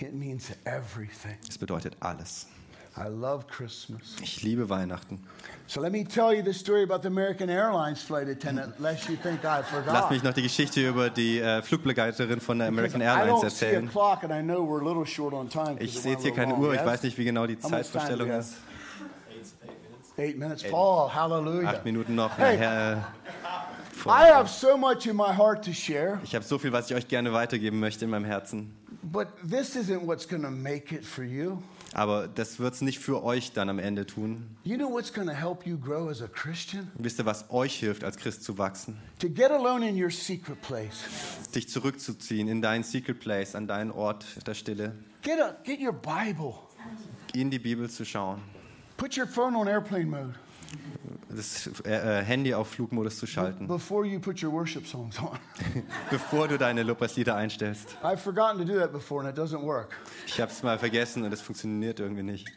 It means everything. Es bedeutet alles. I love Christmas. Ich liebe Weihnachten. So let me tell you the story about the American Airlines flight attendant, lest you think I forgot. Lasst mich noch die Geschichte über die äh, Flugbegleiterin von der American Airlines erzählen. clock and I know we're a little short on time. 'cause Ich sehe jetzt hier keine Uhr, ich weiß nicht, wie genau die Zeitvorstellung ist. Eight minutes. Paul, hallelujah. Acht Minuten noch. Hey. Nachher, I have so much in my heart to share. ich habe so viel, was ich euch gerne weitergeben möchte in meinem Herzen. But this isn't what's going to make it for you. Aber das wird es nicht für euch dann am Ende tun. You know what's going to help you grow as a Christian? Wisst ihr, was euch hilft, als Christ zu wachsen? To get alone in your secret place. Dich zurückzuziehen in deinen Secret Place, an deinen Ort der Stille, Get, a, get your Bible. in die Bibel zu schauen, Put your phone on airplane mode das äh, äh, Handy auf Flugmodus zu schalten, before you put your worship songs on. [laughs] bevor du deine Lobpreislieder einstellst. I've forgotten to do that before and it doesn't work. Ich habe es mal vergessen und es funktioniert irgendwie nicht.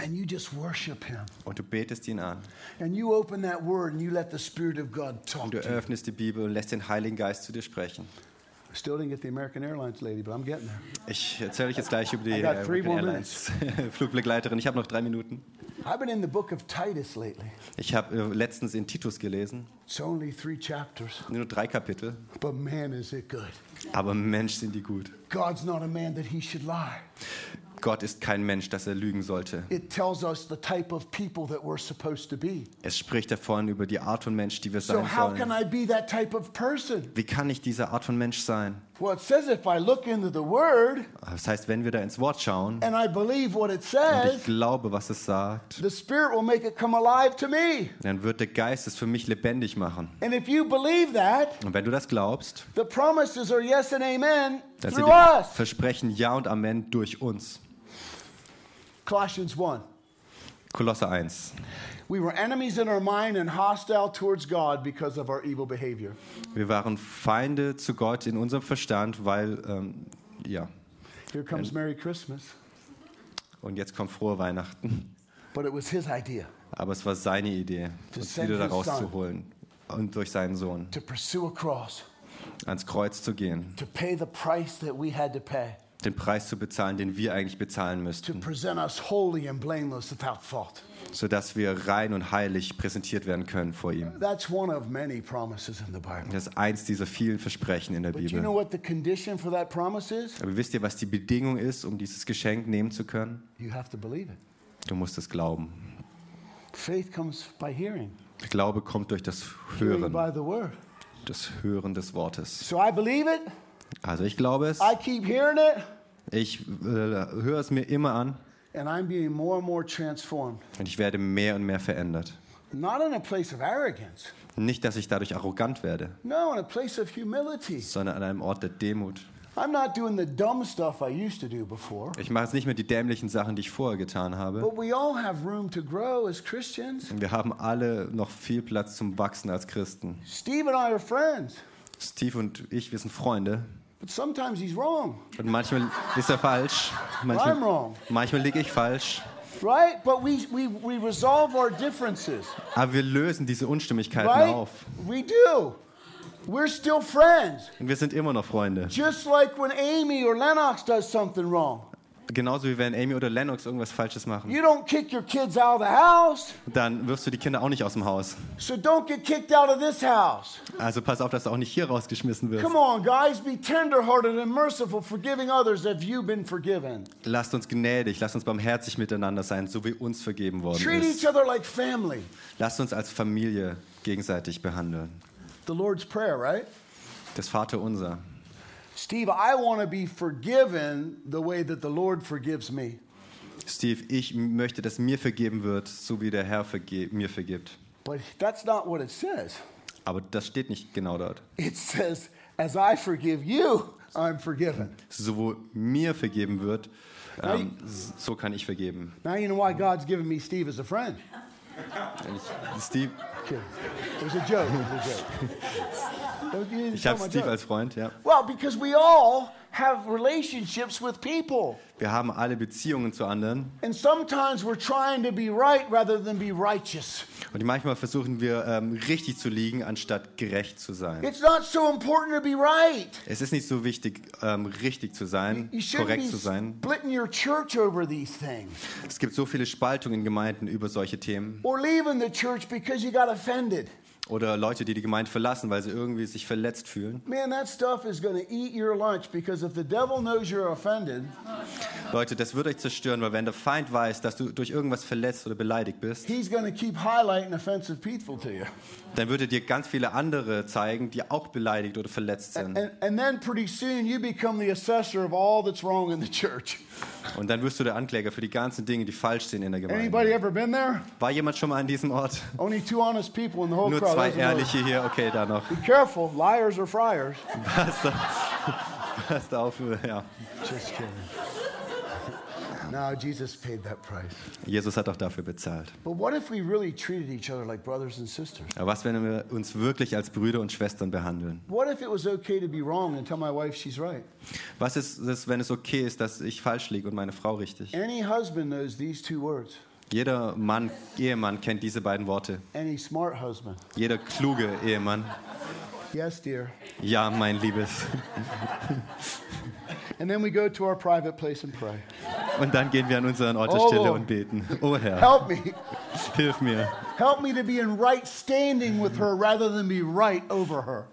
And you just worship Him. Und du betest ihn an. And you open that word and you let the Spirit of God talk Und du öffnest die Bibel und lässt den Heiligen Geist zu dir sprechen. Still didn't get the American Airlines lady, but I'm getting there. Ich erzähle euch jetzt gleich über die American Airlines [laughs] Flugbegleiterin. Ich habe noch drei Minuten. I've been in the book of Titus lately. Ich habe äh, letztens in Titus gelesen, It's only three chapters, nur drei Kapitel, but man, is it good. aber Mensch sind die gut. God's not a man that he should lie. Gott ist kein Mensch, dass er lügen sollte. It tells us the type of people that we're supposed to be. Es spricht davon über die Art von Mensch, die wir So, sein how can sollen. I be that type of person? Wie kann ich diese Art von Mensch sein? Das heißt, wenn wir da ins Wort schauen und ich glaube, was es sagt, dann wird der Geist es für mich lebendig machen. Und wenn du das glaubst, dann sind die. Versprechen Ja und Amen durch uns. Colossians 1. Kolosse 1. We were enemies in our mind and hostile towards God because of our evil behavior. Wir waren Feinde zu Gott in unserem Verstand, weil, ähm, ja. Here comes Merry Christmas. Und jetzt kommt frohe Weihnachten. But it was his idea Aber es war seine Idee, uns wieder da rauszuholen und durch seinen Sohn to pursue a cross, ans Kreuz zu gehen, to pay the price that we had to pay, den Preis zu bezahlen, den wir eigentlich bezahlen to müssten, sodass wir rein und heilig präsentiert werden können vor ihm. Das ist eins dieser vielen Versprechen in der But you know Bibel. what the condition for that promise is? Aber wisst ihr, was die Bedingung ist, um dieses Geschenk nehmen zu können? You have to believe it. Du musst es glauben. Glaube kommt durch das Hören, das Hören des Wortes. So I believe it. Also ich glaube es, ich äh, höre es mir immer an and I'm being more and more transformed. und ich werde mehr und mehr verändert. Not in a place of arrogance, Nicht, dass ich dadurch arrogant werde, no, in a place of humility. sondern an einem Ort der Demut. I'm not doing the dumb stuff I used to do before. Ich mache jetzt nicht mehr die dämlichen Sachen, die ich vorher getan habe. But we all have room to grow as Christians. Wir haben alle noch viel Platz zum Wachsen als Christen. Steve and I are friends, Steve und ich, wir sind Freunde. But sometimes he's wrong, Und manchmal ist er falsch. I'm Manchmal, wrong, manchmal liege ich falsch. right? But we, we, we resolve our differences, Aber wir lösen diese Unstimmigkeiten right? auf. We do. We're still friends. Und wir sind immer noch Freunde. Just like when Amy or Lennox does something wrong. Genauso wie wenn Amy oder Lennox irgendwas Falsches machen. You don't kick your kids out of the house, Dann wirfst du die Kinder auch nicht aus dem Haus. so don't get kicked out of this house. Also pass auf, dass du auch nicht hier rausgeschmissen wirst. Come on, guys, be tenderhearted and merciful, forgiving others as you've been forgiven. Lasst uns gnädig, lasst uns barmherzig miteinander sein, so wie uns vergeben worden Treat ist. each other like family. Lasst uns als Familie gegenseitig behandeln. The Lord's Prayer, right? Das Vater unser. Steve, I want to be forgiven the way that the Lord forgives me. Steve, ich möchte, dass mir vergeben wird, so wie der Herr verge mir vergibt. But that's not what it says. Aber das steht nicht genau dort. It says, as I forgive you, I'm forgiven. So wo mir vergeben wird, ähm, so kann ich vergeben. Now you know why God's given me Steve as a friend. Ich, Steve, Kidding. It was a joke. It was a joke. Ich habe Steve als Freund, ja. Well, because we all have relationships with people. Wir haben alle Beziehungen zu anderen And sometimes we're trying to be right rather than be righteous. und manchmal versuchen wir ähm, richtig zu liegen, anstatt gerecht zu sein. It's not so important to be right. Es ist nicht so wichtig, ähm, richtig zu sein, You shouldn't korrekt zu sein. splitting your church over these things Es gibt so viele Spaltungen in Gemeinden über solche Themen. or leaving the church because you got offended. Oder Leute, die die Gemeinde verlassen, weil sie irgendwie sich verletzt fühlen. Man, that stuff is going to eat your lunch because if the devil knows you're offended, Leute, das wird euch zerstören, weil wenn der Feind weiß, dass du durch irgendwas verletzt oder beleidigt bist, he's going to keep highlighting offensive people to you. dann würde dir ganz viele andere zeigen, die auch beleidigt oder verletzt sind. And, and then pretty soon you become the assessor of all that's wrong in the church. Und dann wirst du der Ankläger für die ganzen Dinge, die falsch sind in der Anybody Gemeinde. ever been there? War jemand schon mal an diesem Ort? Only two honest people in the whole Nur crowd. Zwei are. Ehrliche hier, okay, da noch. Be careful, liars or friars. [laughs] Passt auf, [laughs] passt auf ja. Just kidding. No, Jesus paid that price. Jesus hat auch dafür bezahlt. But what if we really treated each other like brothers and sisters? Aber was, wenn wir uns wirklich als Brüder und Schwestern behandeln? What if it was okay to be wrong and tell my wife she's right? Was ist es, wenn es okay ist, dass ich falsch liege und meine Frau richtig? Any husband knows these two words. Jeder Mann, Ehemann kennt diese beiden Worte. Any smart husband. Jeder kluge Ehemann. Yes, dear. Ja, mein Liebes. And then we go to our private place and pray. Und dann gehen wir an unseren Ort der Oh, Stille und beten. Oh Herr, Help me. hilf mir. Help me to be in right standing with her rather than be right over her.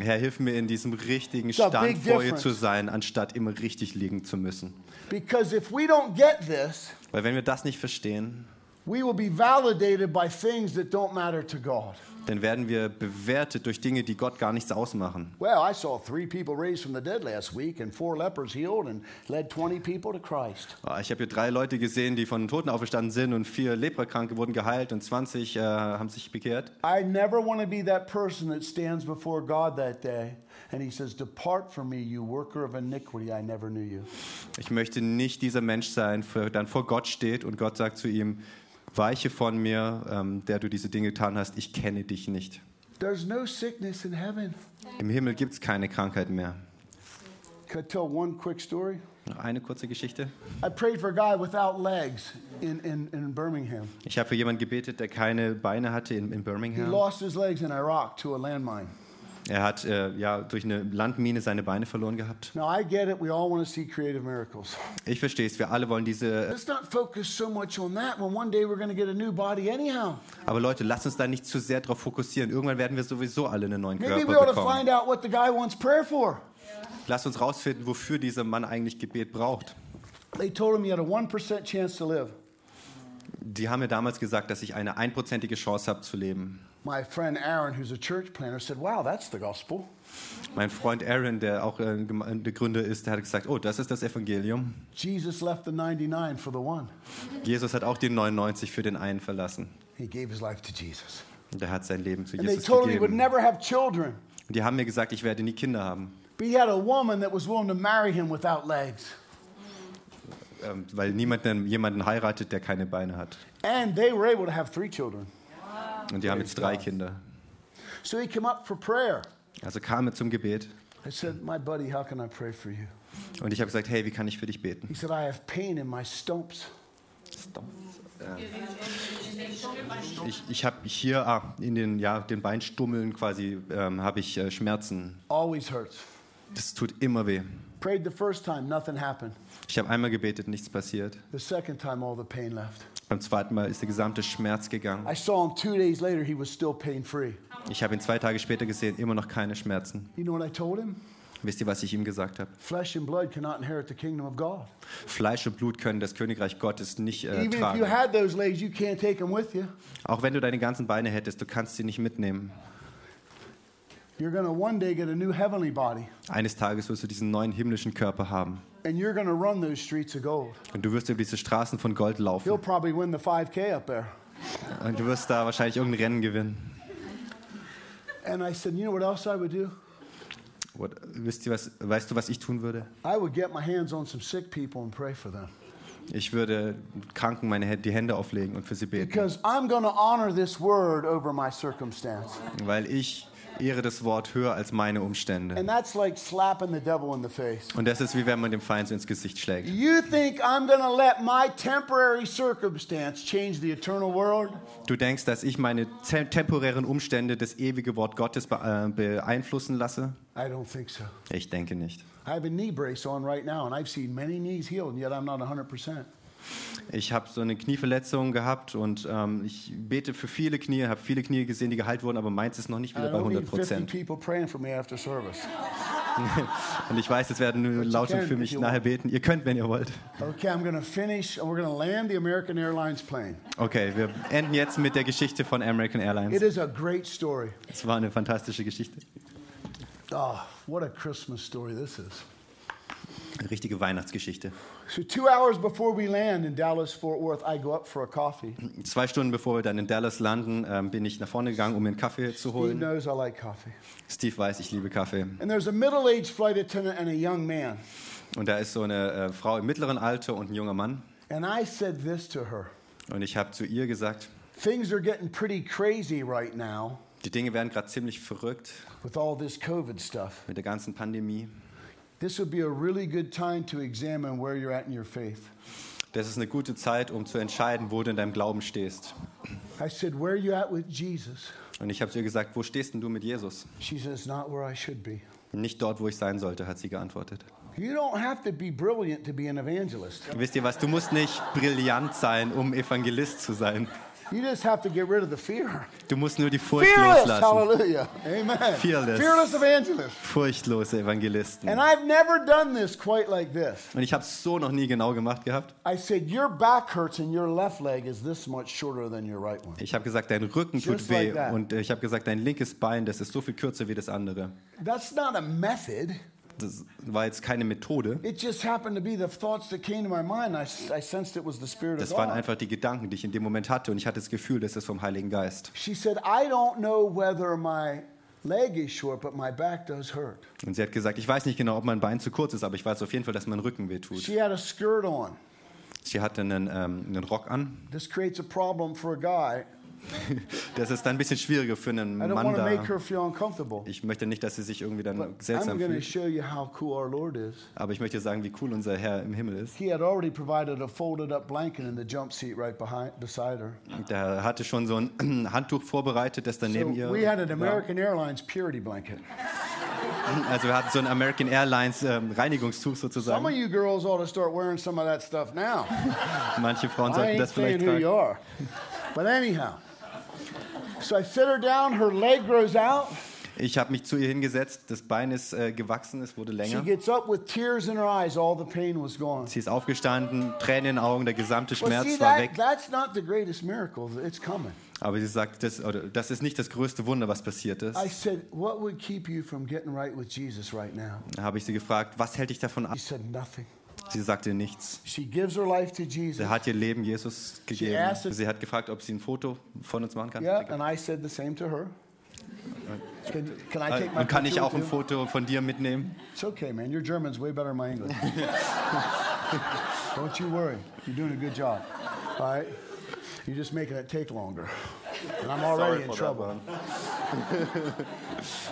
Herr, hilf mir in diesem richtigen Stand vor ihr zu sein, anstatt immer richtig liegen zu müssen. Because if we don't get this, Weil wenn wir das nicht verstehen, we will be validated by things that don't matter to God. dann werden wir bewertet durch Dinge, die Gott gar nichts ausmachen. Well, I saw three people raised from the dead last week and four lepers healed and led 20 people to Christ. Ich habe hier drei Leute gesehen, die von den Toten auferstanden sind und vier Leprakranke wurden geheilt und 20 äh, haben sich bekehrt. I never want to be that person that stands before God that day and he says, Depart from me, you worker of iniquity, I never knew you. Ich möchte nicht dieser Mensch sein, der dann vor Gott steht und Gott sagt zu ihm, weiche von mir, ähm, der du diese Dinge getan hast, ich kenne dich nicht. There's no sickness in heaven. Im Himmel gibt es keine Krankheit mehr. Can I tell one quick story? Eine kurze Geschichte. I prayed for a guy without legs in, in, in Birmingham. Ich habe für jemanden gebetet, der keine Beine hatte in, in He Birmingham. lost his legs in Iraq to a landmine. Er hat äh, ja, durch eine Landmine seine Beine verloren gehabt. Now, I get it. We all want to see creative miracles. Ich verstehe es, wir alle wollen diese... Let's not focus so much on that when one day we're going to get a new body anyhow. Aber Leute, lasst uns da nicht zu sehr darauf fokussieren. Irgendwann werden wir sowieso alle einen neuen Maybe we Körper ought to bekommen. find out what the guy wants prayer for. Lasst uns rausfinden, wofür dieser Mann eigentlich Gebet braucht. They told him he had a 1% chance to live. Die haben mir damals gesagt, dass ich eine einprozentige Chance habe zu leben. My friend Aaron, who's a church planner, said, Wow, that's the gospel. Mein Freund Aaron, der auch äh, Gründer ist, der hat gesagt, oh, das ist das Evangelium. Jesus left the 99 for the one. Jesus hat auch den 99 für den einen verlassen. He gave his life to Jesus. Und er hat sein Leben zu And they Jesus told him he would gegeben. never have children. Und die haben mir gesagt, ich werde nie Kinder haben, But he had a woman that was willing to marry him without legs. ähm, weil niemand jemanden heiratet, der keine Beine hat. And they were able to have three children. Und die haben jetzt drei Kinder. So he came up for prayer. Also kam er zum Gebet I said, My buddy, how can I pray for you? und ich habe gesagt, hey, wie kann ich für dich beten? He said, I have pain in my stumps. Ich, ich habe hier ah, in den, ja, den Beinstummeln quasi ähm, habe ich äh, Schmerzen. Always hurts. Das tut immer weh. Prayed the first time, nothing happened. Ich habe einmal gebetet, nichts passiert. The second time, all the pain left. Beim zweiten Mal ist der gesamte Schmerz gegangen. I saw him two days later, he was still pain free. Ich habe ihn zwei Tage später gesehen, immer noch keine Schmerzen. You know what I told him? Wisst ihr, was ich ihm gesagt habe? Fleisch und Blut können das Königreich Gottes nicht äh, tragen. Auch wenn du deine ganzen Beine hättest, du kannst sie nicht mitnehmen. You're going to one day get a new heavenly body, Eines Tages wirst du diesen neuen himmlischen Körper haben. And you're going to run those streets of gold. Und du wirst über diese Straßen von Gold laufen. probably win the 5K up there. Und du wirst da wahrscheinlich irgendein Rennen gewinnen. And I said, You know what else I would do? What, wisst ihr was, weißt du, was ich tun würde? I would get my hands on some sick people and pray for them. Ich würde Kranken meine die Hände auflegen und für sie beten. Because I'm going to honor this word over my circumstance. Weil ich ehre das Wort höher als meine Umstände. And that's like slapping the devil in the face. Und das ist wie wenn man dem Feind so ins Gesicht schlägt. You think I'm going to let my temporary circumstance change the eternal world? Du denkst, dass ich meine te temporären Umstände das ewige Wort Gottes be äh, beeinflussen lasse? I don't think so. Ich denke nicht. I have a knee brace on right now, and I've seen many knees healed, and yet I'm not 100%. Ich habe so eine Knieverletzung gehabt und ähm, ich bete für viele Knie, habe viele Knie gesehen, die geheilt wurden, aber meins ist noch nicht wieder bei don't 100 need 50 Prozent. [laughs] Und ich weiß, es werden nur laut für mich nachher beten. Ihr könnt, wenn ihr wollt. Okay, I'm going to finish and we're going to land the American Airlines plane. Okay, wir enden jetzt mit der Geschichte von American It Airlines. is a great story. Es war eine fantastische Geschichte. Oh, what a Christmas story this is. Eine richtige Weihnachtsgeschichte. So, two hours before we land in Dallas, Fort Worth, I go up for a coffee. Zwei Stunden bevor wir dann in Dallas landen, ähm, bin ich nach vorne gegangen, um mir einen Kaffee zu holen. knows I like coffee. Steve weiß, ich liebe Kaffee. And there's a middle aged flight attendant and a young man. Und da ist so eine äh, Frau im mittleren Alter und ein junger Mann. And I said this to her Und ich habe zu ihr gesagt, Things are getting pretty crazy right now die Dinge werden gerade ziemlich verrückt with all this COVID stuff. mit der ganzen Pandemie. This would be a really good time to examine where you're at in your faith. Das ist eine gute Zeit, um zu entscheiden, wo du in deinem Glauben stehst. I said, Where are you at with Jesus? Und ich habe zu ihr gesagt, wo stehst denn du mit Jesus? She says, Not where I should be. Nicht dort, wo ich sein sollte, hat sie geantwortet. You don't have to be brilliant to be an evangelist. Wisst ihr was, du musst nicht brillant sein, um Evangelist zu sein. You just have to get rid of the fear. Du musst nur die Furcht Fearless, loslassen. hallelujah. Amen. Fearless. Fearless evangelist. Furchtlose Evangelisten. And I've never done this quite like this. Und ich habe es so noch nie genau gemacht gehabt. I said, Your back hurts and your left leg is this much shorter than your right one. Ich habe gesagt, dein Rücken tut Just like weh. that. Und ich habe gesagt, dein linkes Bein, das ist so viel kürzer wie das andere. That's not a method. Das war jetzt keine Methode. It just happened to be the thoughts that came to my mind. I, I sensed it was the Spirit of Das waren einfach die Gedanken, die ich in dem Moment hatte. Und ich hatte das Gefühl, das ist vom Heiligen Geist. She said, I don't know whether my leg is short, but my back does hurt. Und sie hat gesagt, ich weiß nicht genau, ob mein Bein zu kurz ist, aber ich weiß auf jeden Fall, dass mein Rücken weh tut. She had a skirt on. Sie hatte einen, ähm, einen Rock an. This creates a problem for a guy. [laughs] Das ist dann ein bisschen schwieriger für einen I don't Mann da. her feel uncomfortable. Ich möchte nicht, dass sie sich irgendwie dann seltsam fühlt. Aber ich möchte sagen, wie cool unser Herr im Himmel ist. He had already provided a folded up blanket in the jump seat right behind, beside her. Der hatte schon so ein [clears throat] Handtuch vorbereitet, das dann neben ihr we had an war. American Airlines purity blanket. [laughs] Also wir hatten so ein American Airlines ähm, Reinigungstuch Some of sozusagen. you girls ought to start wearing some of that stuff now. [laughs] Manche Frauen sollten das vielleicht tragen. But anyhow, so I sit her down, her leg grows out. Ich habe mich zu ihr hingesetzt, das Bein ist äh, gewachsen, es wurde She länger. gets up with tears in her eyes, all the pain was gone. Sie ist aufgestanden, Tränen in den Augen, der gesamte Well, see, Schmerz war weg. Aber sie sagt, das, oder, das ist nicht das größte Wunder, was passiert ist. Said, What would keep you from getting right with Jesus right habe ich sie gefragt, was hält dich davon ab? She said, Nothing. Sie sagte nichts. She gives her life to Jesus. Sie hat ihr Leben Jesus gegeben. Sie hat gefragt, ob sie ein Foto von uns machen kann. Yeah, and I said the same to her. Can, can I take Äh, my Und kann ich auch ein you? Foto von dir mitnehmen? It's okay, man. Your German's way better than my English. Don't you worry. You're doing a good job. All right? You're just making it take longer. And I'm already in trouble. [laughs]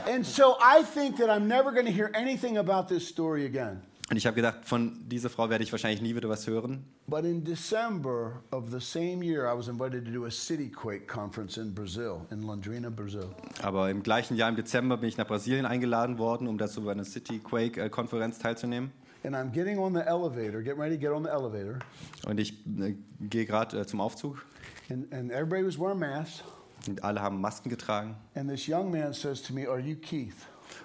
And so I think that I'm never going to hear anything about this story again. Und ich habe gedacht, von dieser Frau werde ich wahrscheinlich nie wieder was hören. But in December of the same year, I was invited to do a city quake conference in Brazil, in Londrina, Brazil. Aber im gleichen Jahr, im Dezember, bin ich nach Brasilien eingeladen worden, um dazu bei einer City Quake-Konferenz teilzunehmen. And I'm getting on the elevator, getting ready to get on the elevator. Und ich äh, gehe gerade äh, zum Aufzug And, and everybody was wearing masks. und alle haben Masken getragen. And this young man says to me, Are you Keith?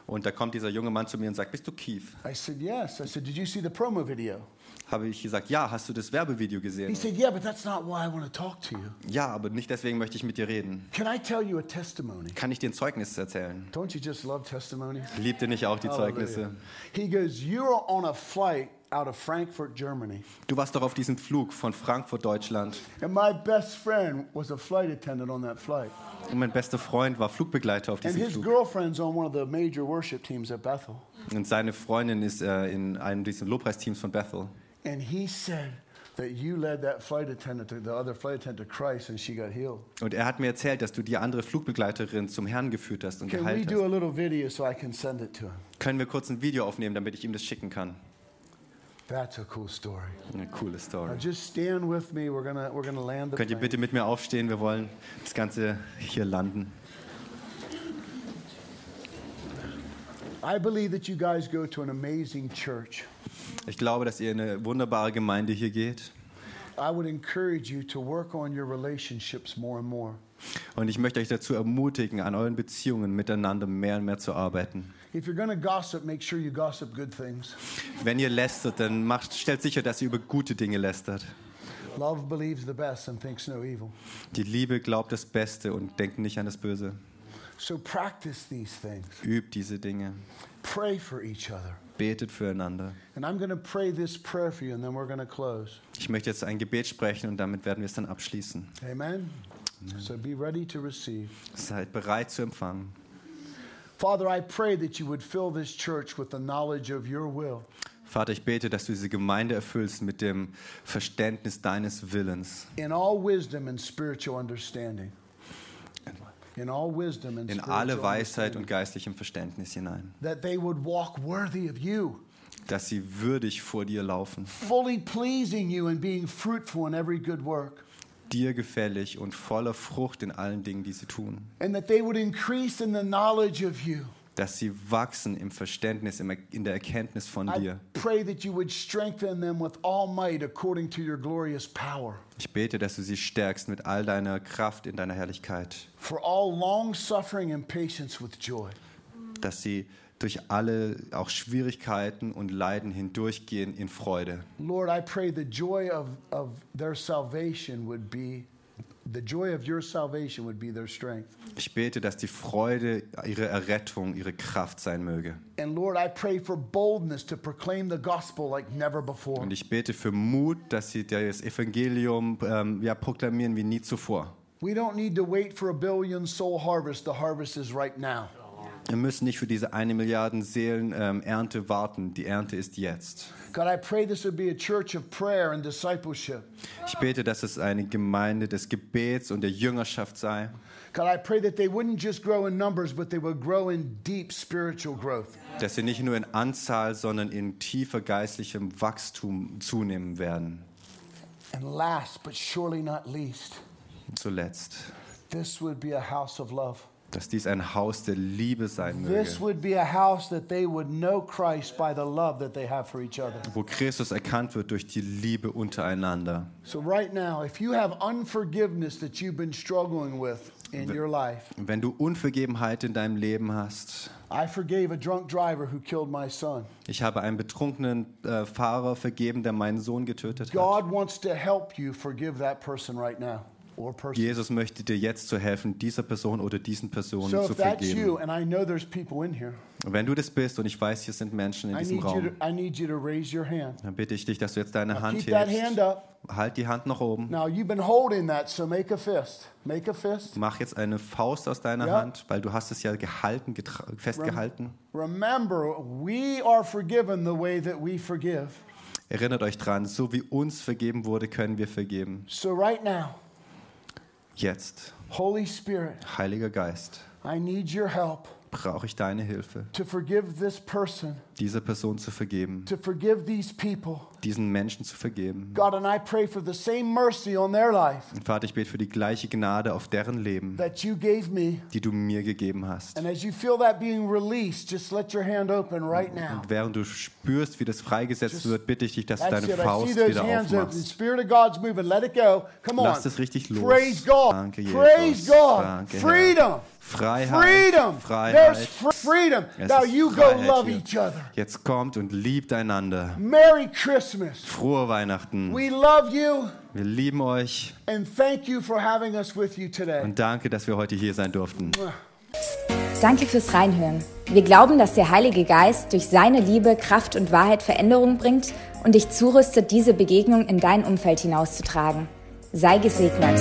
Und da kommt dieser junge Mann zu mir und sagt, bist du Keith? I said, Yes. I said, Did you see the promo video? Habe ich gesagt, ja, hast du das Werbevideo He gesehen? said, Yeah, but that's not why I want to talk to you. Ja, aber nicht deswegen möchte ich mit dir reden. Can I tell you a testimony? Kann ich dir ein Zeugnis erzählen? Don't you just love testimonies? Liebt ihr nicht auch die Hallelujah. Zeugnisse? He goes, You are on a flight out of Frankfurt, Germany. Du warst doch auf diesem Flug von Frankfurt, Deutschland. And my best friend was a flight attendant on that flight. Und mein bester Freund war Flugbegleiter auf And diesem his Flug. girlfriend's on one of the major worship teams at Bethel. Und seine Freundin ist äh, in einem dieser Lobpreisteams von Bethel. And he said that you led that flight attendant, to, the other flight attendant, to Christ, and she got healed. Und er hat mir erzählt, dass du die andere Flugbegleiterin zum Herrn geführt hast und Can we geheilt do a hast. little video so I can send it to him? Können wir kurz ein Video aufnehmen, damit ich ihm das schicken kann? That's a cool story. Eine coole Story. Now just stand with me. We're gonna we're gonna land the Könnt ihr bitte mit mir aufstehen? Wir wollen das Ganze hier landen. I believe that you guys go to an amazing church. Ich glaube, dass ihr in eine wunderbare Gemeinde hier geht. I would encourage you to work on your relationships more and more. Und ich möchte euch dazu ermutigen, an euren Beziehungen miteinander mehr und mehr zu arbeiten. If you're going to gossip, make sure you gossip good things. Wenn ihr lästert, dann macht, stellt sicher, dass ihr über gute Dinge lästert. Love believes the best and thinks no evil. Die Liebe glaubt das Beste und denkt nicht an das Böse. So practice these things. Übt diese Dinge. Pray for each other. Betet füreinander. And I'm going to pray this prayer for you, and then we're going to close. Ich möchte jetzt ein Gebet sprechen und damit werden wir es dann abschließen. Amen? So be ready to receive. Seid bereit zu empfangen. Father, I pray that you would fill this church with the knowledge of your will. Vater, ich bete, dass du diese Gemeinde erfüllst mit dem Verständnis deines Willens. in all wisdom and spiritual understanding. In all wisdom and In alle Weisheit und geistlichem Verständnis hinein. that they would walk worthy of you, Dass sie würdig vor dir laufen. fully pleasing you and being fruitful in every good work. Dir gefällig und voller Frucht in allen Dingen, die sie tun. And that they would increase in the knowledge of you. Dass sie wachsen im Verständnis, in der Erkenntnis von dir. Ich bete, dass du sie stärkst mit all deiner Kraft in deiner Herrlichkeit. For all long suffering and patience with joy. Dass sie durch alle auch Schwierigkeiten und Leiden hindurchgehen in Freude. Lord, I pray the joy of, of their salvation would be, the joy of your salvation would be their strength. Ich bete, dass die Freude ihre Errettung, ihre Kraft sein möge. And Lord, I pray for boldness to proclaim the gospel like never before. Und ich bete für Mut, dass sie das Evangelium ähm, ja, proklamieren wie nie zuvor. We don't need to wait for a billion soul harvest. The harvest is right now. Wir müssen nicht für diese eine Milliarden Seelen ähm, Ernte warten. Die Ernte ist jetzt. God, I pray this would be a church of prayer and discipleship. Ich bete, dass es eine Gemeinde des Gebets und der Jüngerschaft sei. God, I pray that they wouldn't just grow in numbers, but they would grow in deep spiritual growth. Dass sie nicht nur in Anzahl, sondern in tiefer geistlichem Wachstum zunehmen werden. And last but surely not least, Zuletzt, this would be a house of love. Dass dies ein Haus der Liebe sein This möge, would be a house that they would know Christ by the love that they have for each other. wo Christus erkannt wird durch die Liebe untereinander. So, right now, if you have unforgiveness that you've been struggling with in your life, Wenn du Unvergebenheit in deinem Leben hast, I forgave a drunk driver who killed my son. ich habe einen betrunkenen äh, Fahrer vergeben, der meinen Sohn getötet hat. God wants to help you forgive that person right now. Jesus möchte dir jetzt zu helfen, dieser Person oder diesen Personen So zu you, vergeben. and I know there's people in here, wenn du das bist und ich weiß, hier sind Menschen in diesem you Raum, to, you hand. dann bitte ich dich, dass du jetzt deine Hand that hand hebst. up. Halt die Hand nach oben. Now you've been holding that, so make a fist. Make a fist. Mach jetzt eine Faust aus deiner Ja. Hand, weil du hast es ja gehalten, festgehalten. Remember, we are forgiven the way that we forgive. Erinnert euch dran, so wie uns vergeben wurde, können wir vergeben. So right now, Jetzt, Holy Spirit, Heiliger Geist, I need your help brauche ich deine Hilfe, to forgive this person, dieser Person zu vergeben, to forgive these people. diesen Menschen zu vergeben. God, and I pray for the same mercy on their life Und Vater, ich bete für die gleiche Gnade auf deren Leben, that you gave me. die du mir gegeben hast. And as you feel that being released, just let your hand open right now. Und während du spürst, wie das freigesetzt wird, bitte ich dich, dass du deine it. Faust wieder aufmachst. Moving. Let it go. Come on. Lass es richtig los. Praise God. Danke, Jesus. Praise God. Danke, Herr. Freedom. Freiheit. Freedom. There's Freiheit. fr- freedom. Es Now you go Freiheit love hier. each other. Jetzt kommt und liebt einander. Merry Christmas. Frohe Weihnachten. We love you Wir lieben euch and thank you for having us with you today. und danke, dass wir heute hier sein durften. Danke fürs Reinhören. Wir glauben, dass der Heilige Geist durch seine Liebe, Kraft und Wahrheit Veränderung bringt und dich zurüstet, diese Begegnung in dein Umfeld hinauszutragen. Sei gesegnet.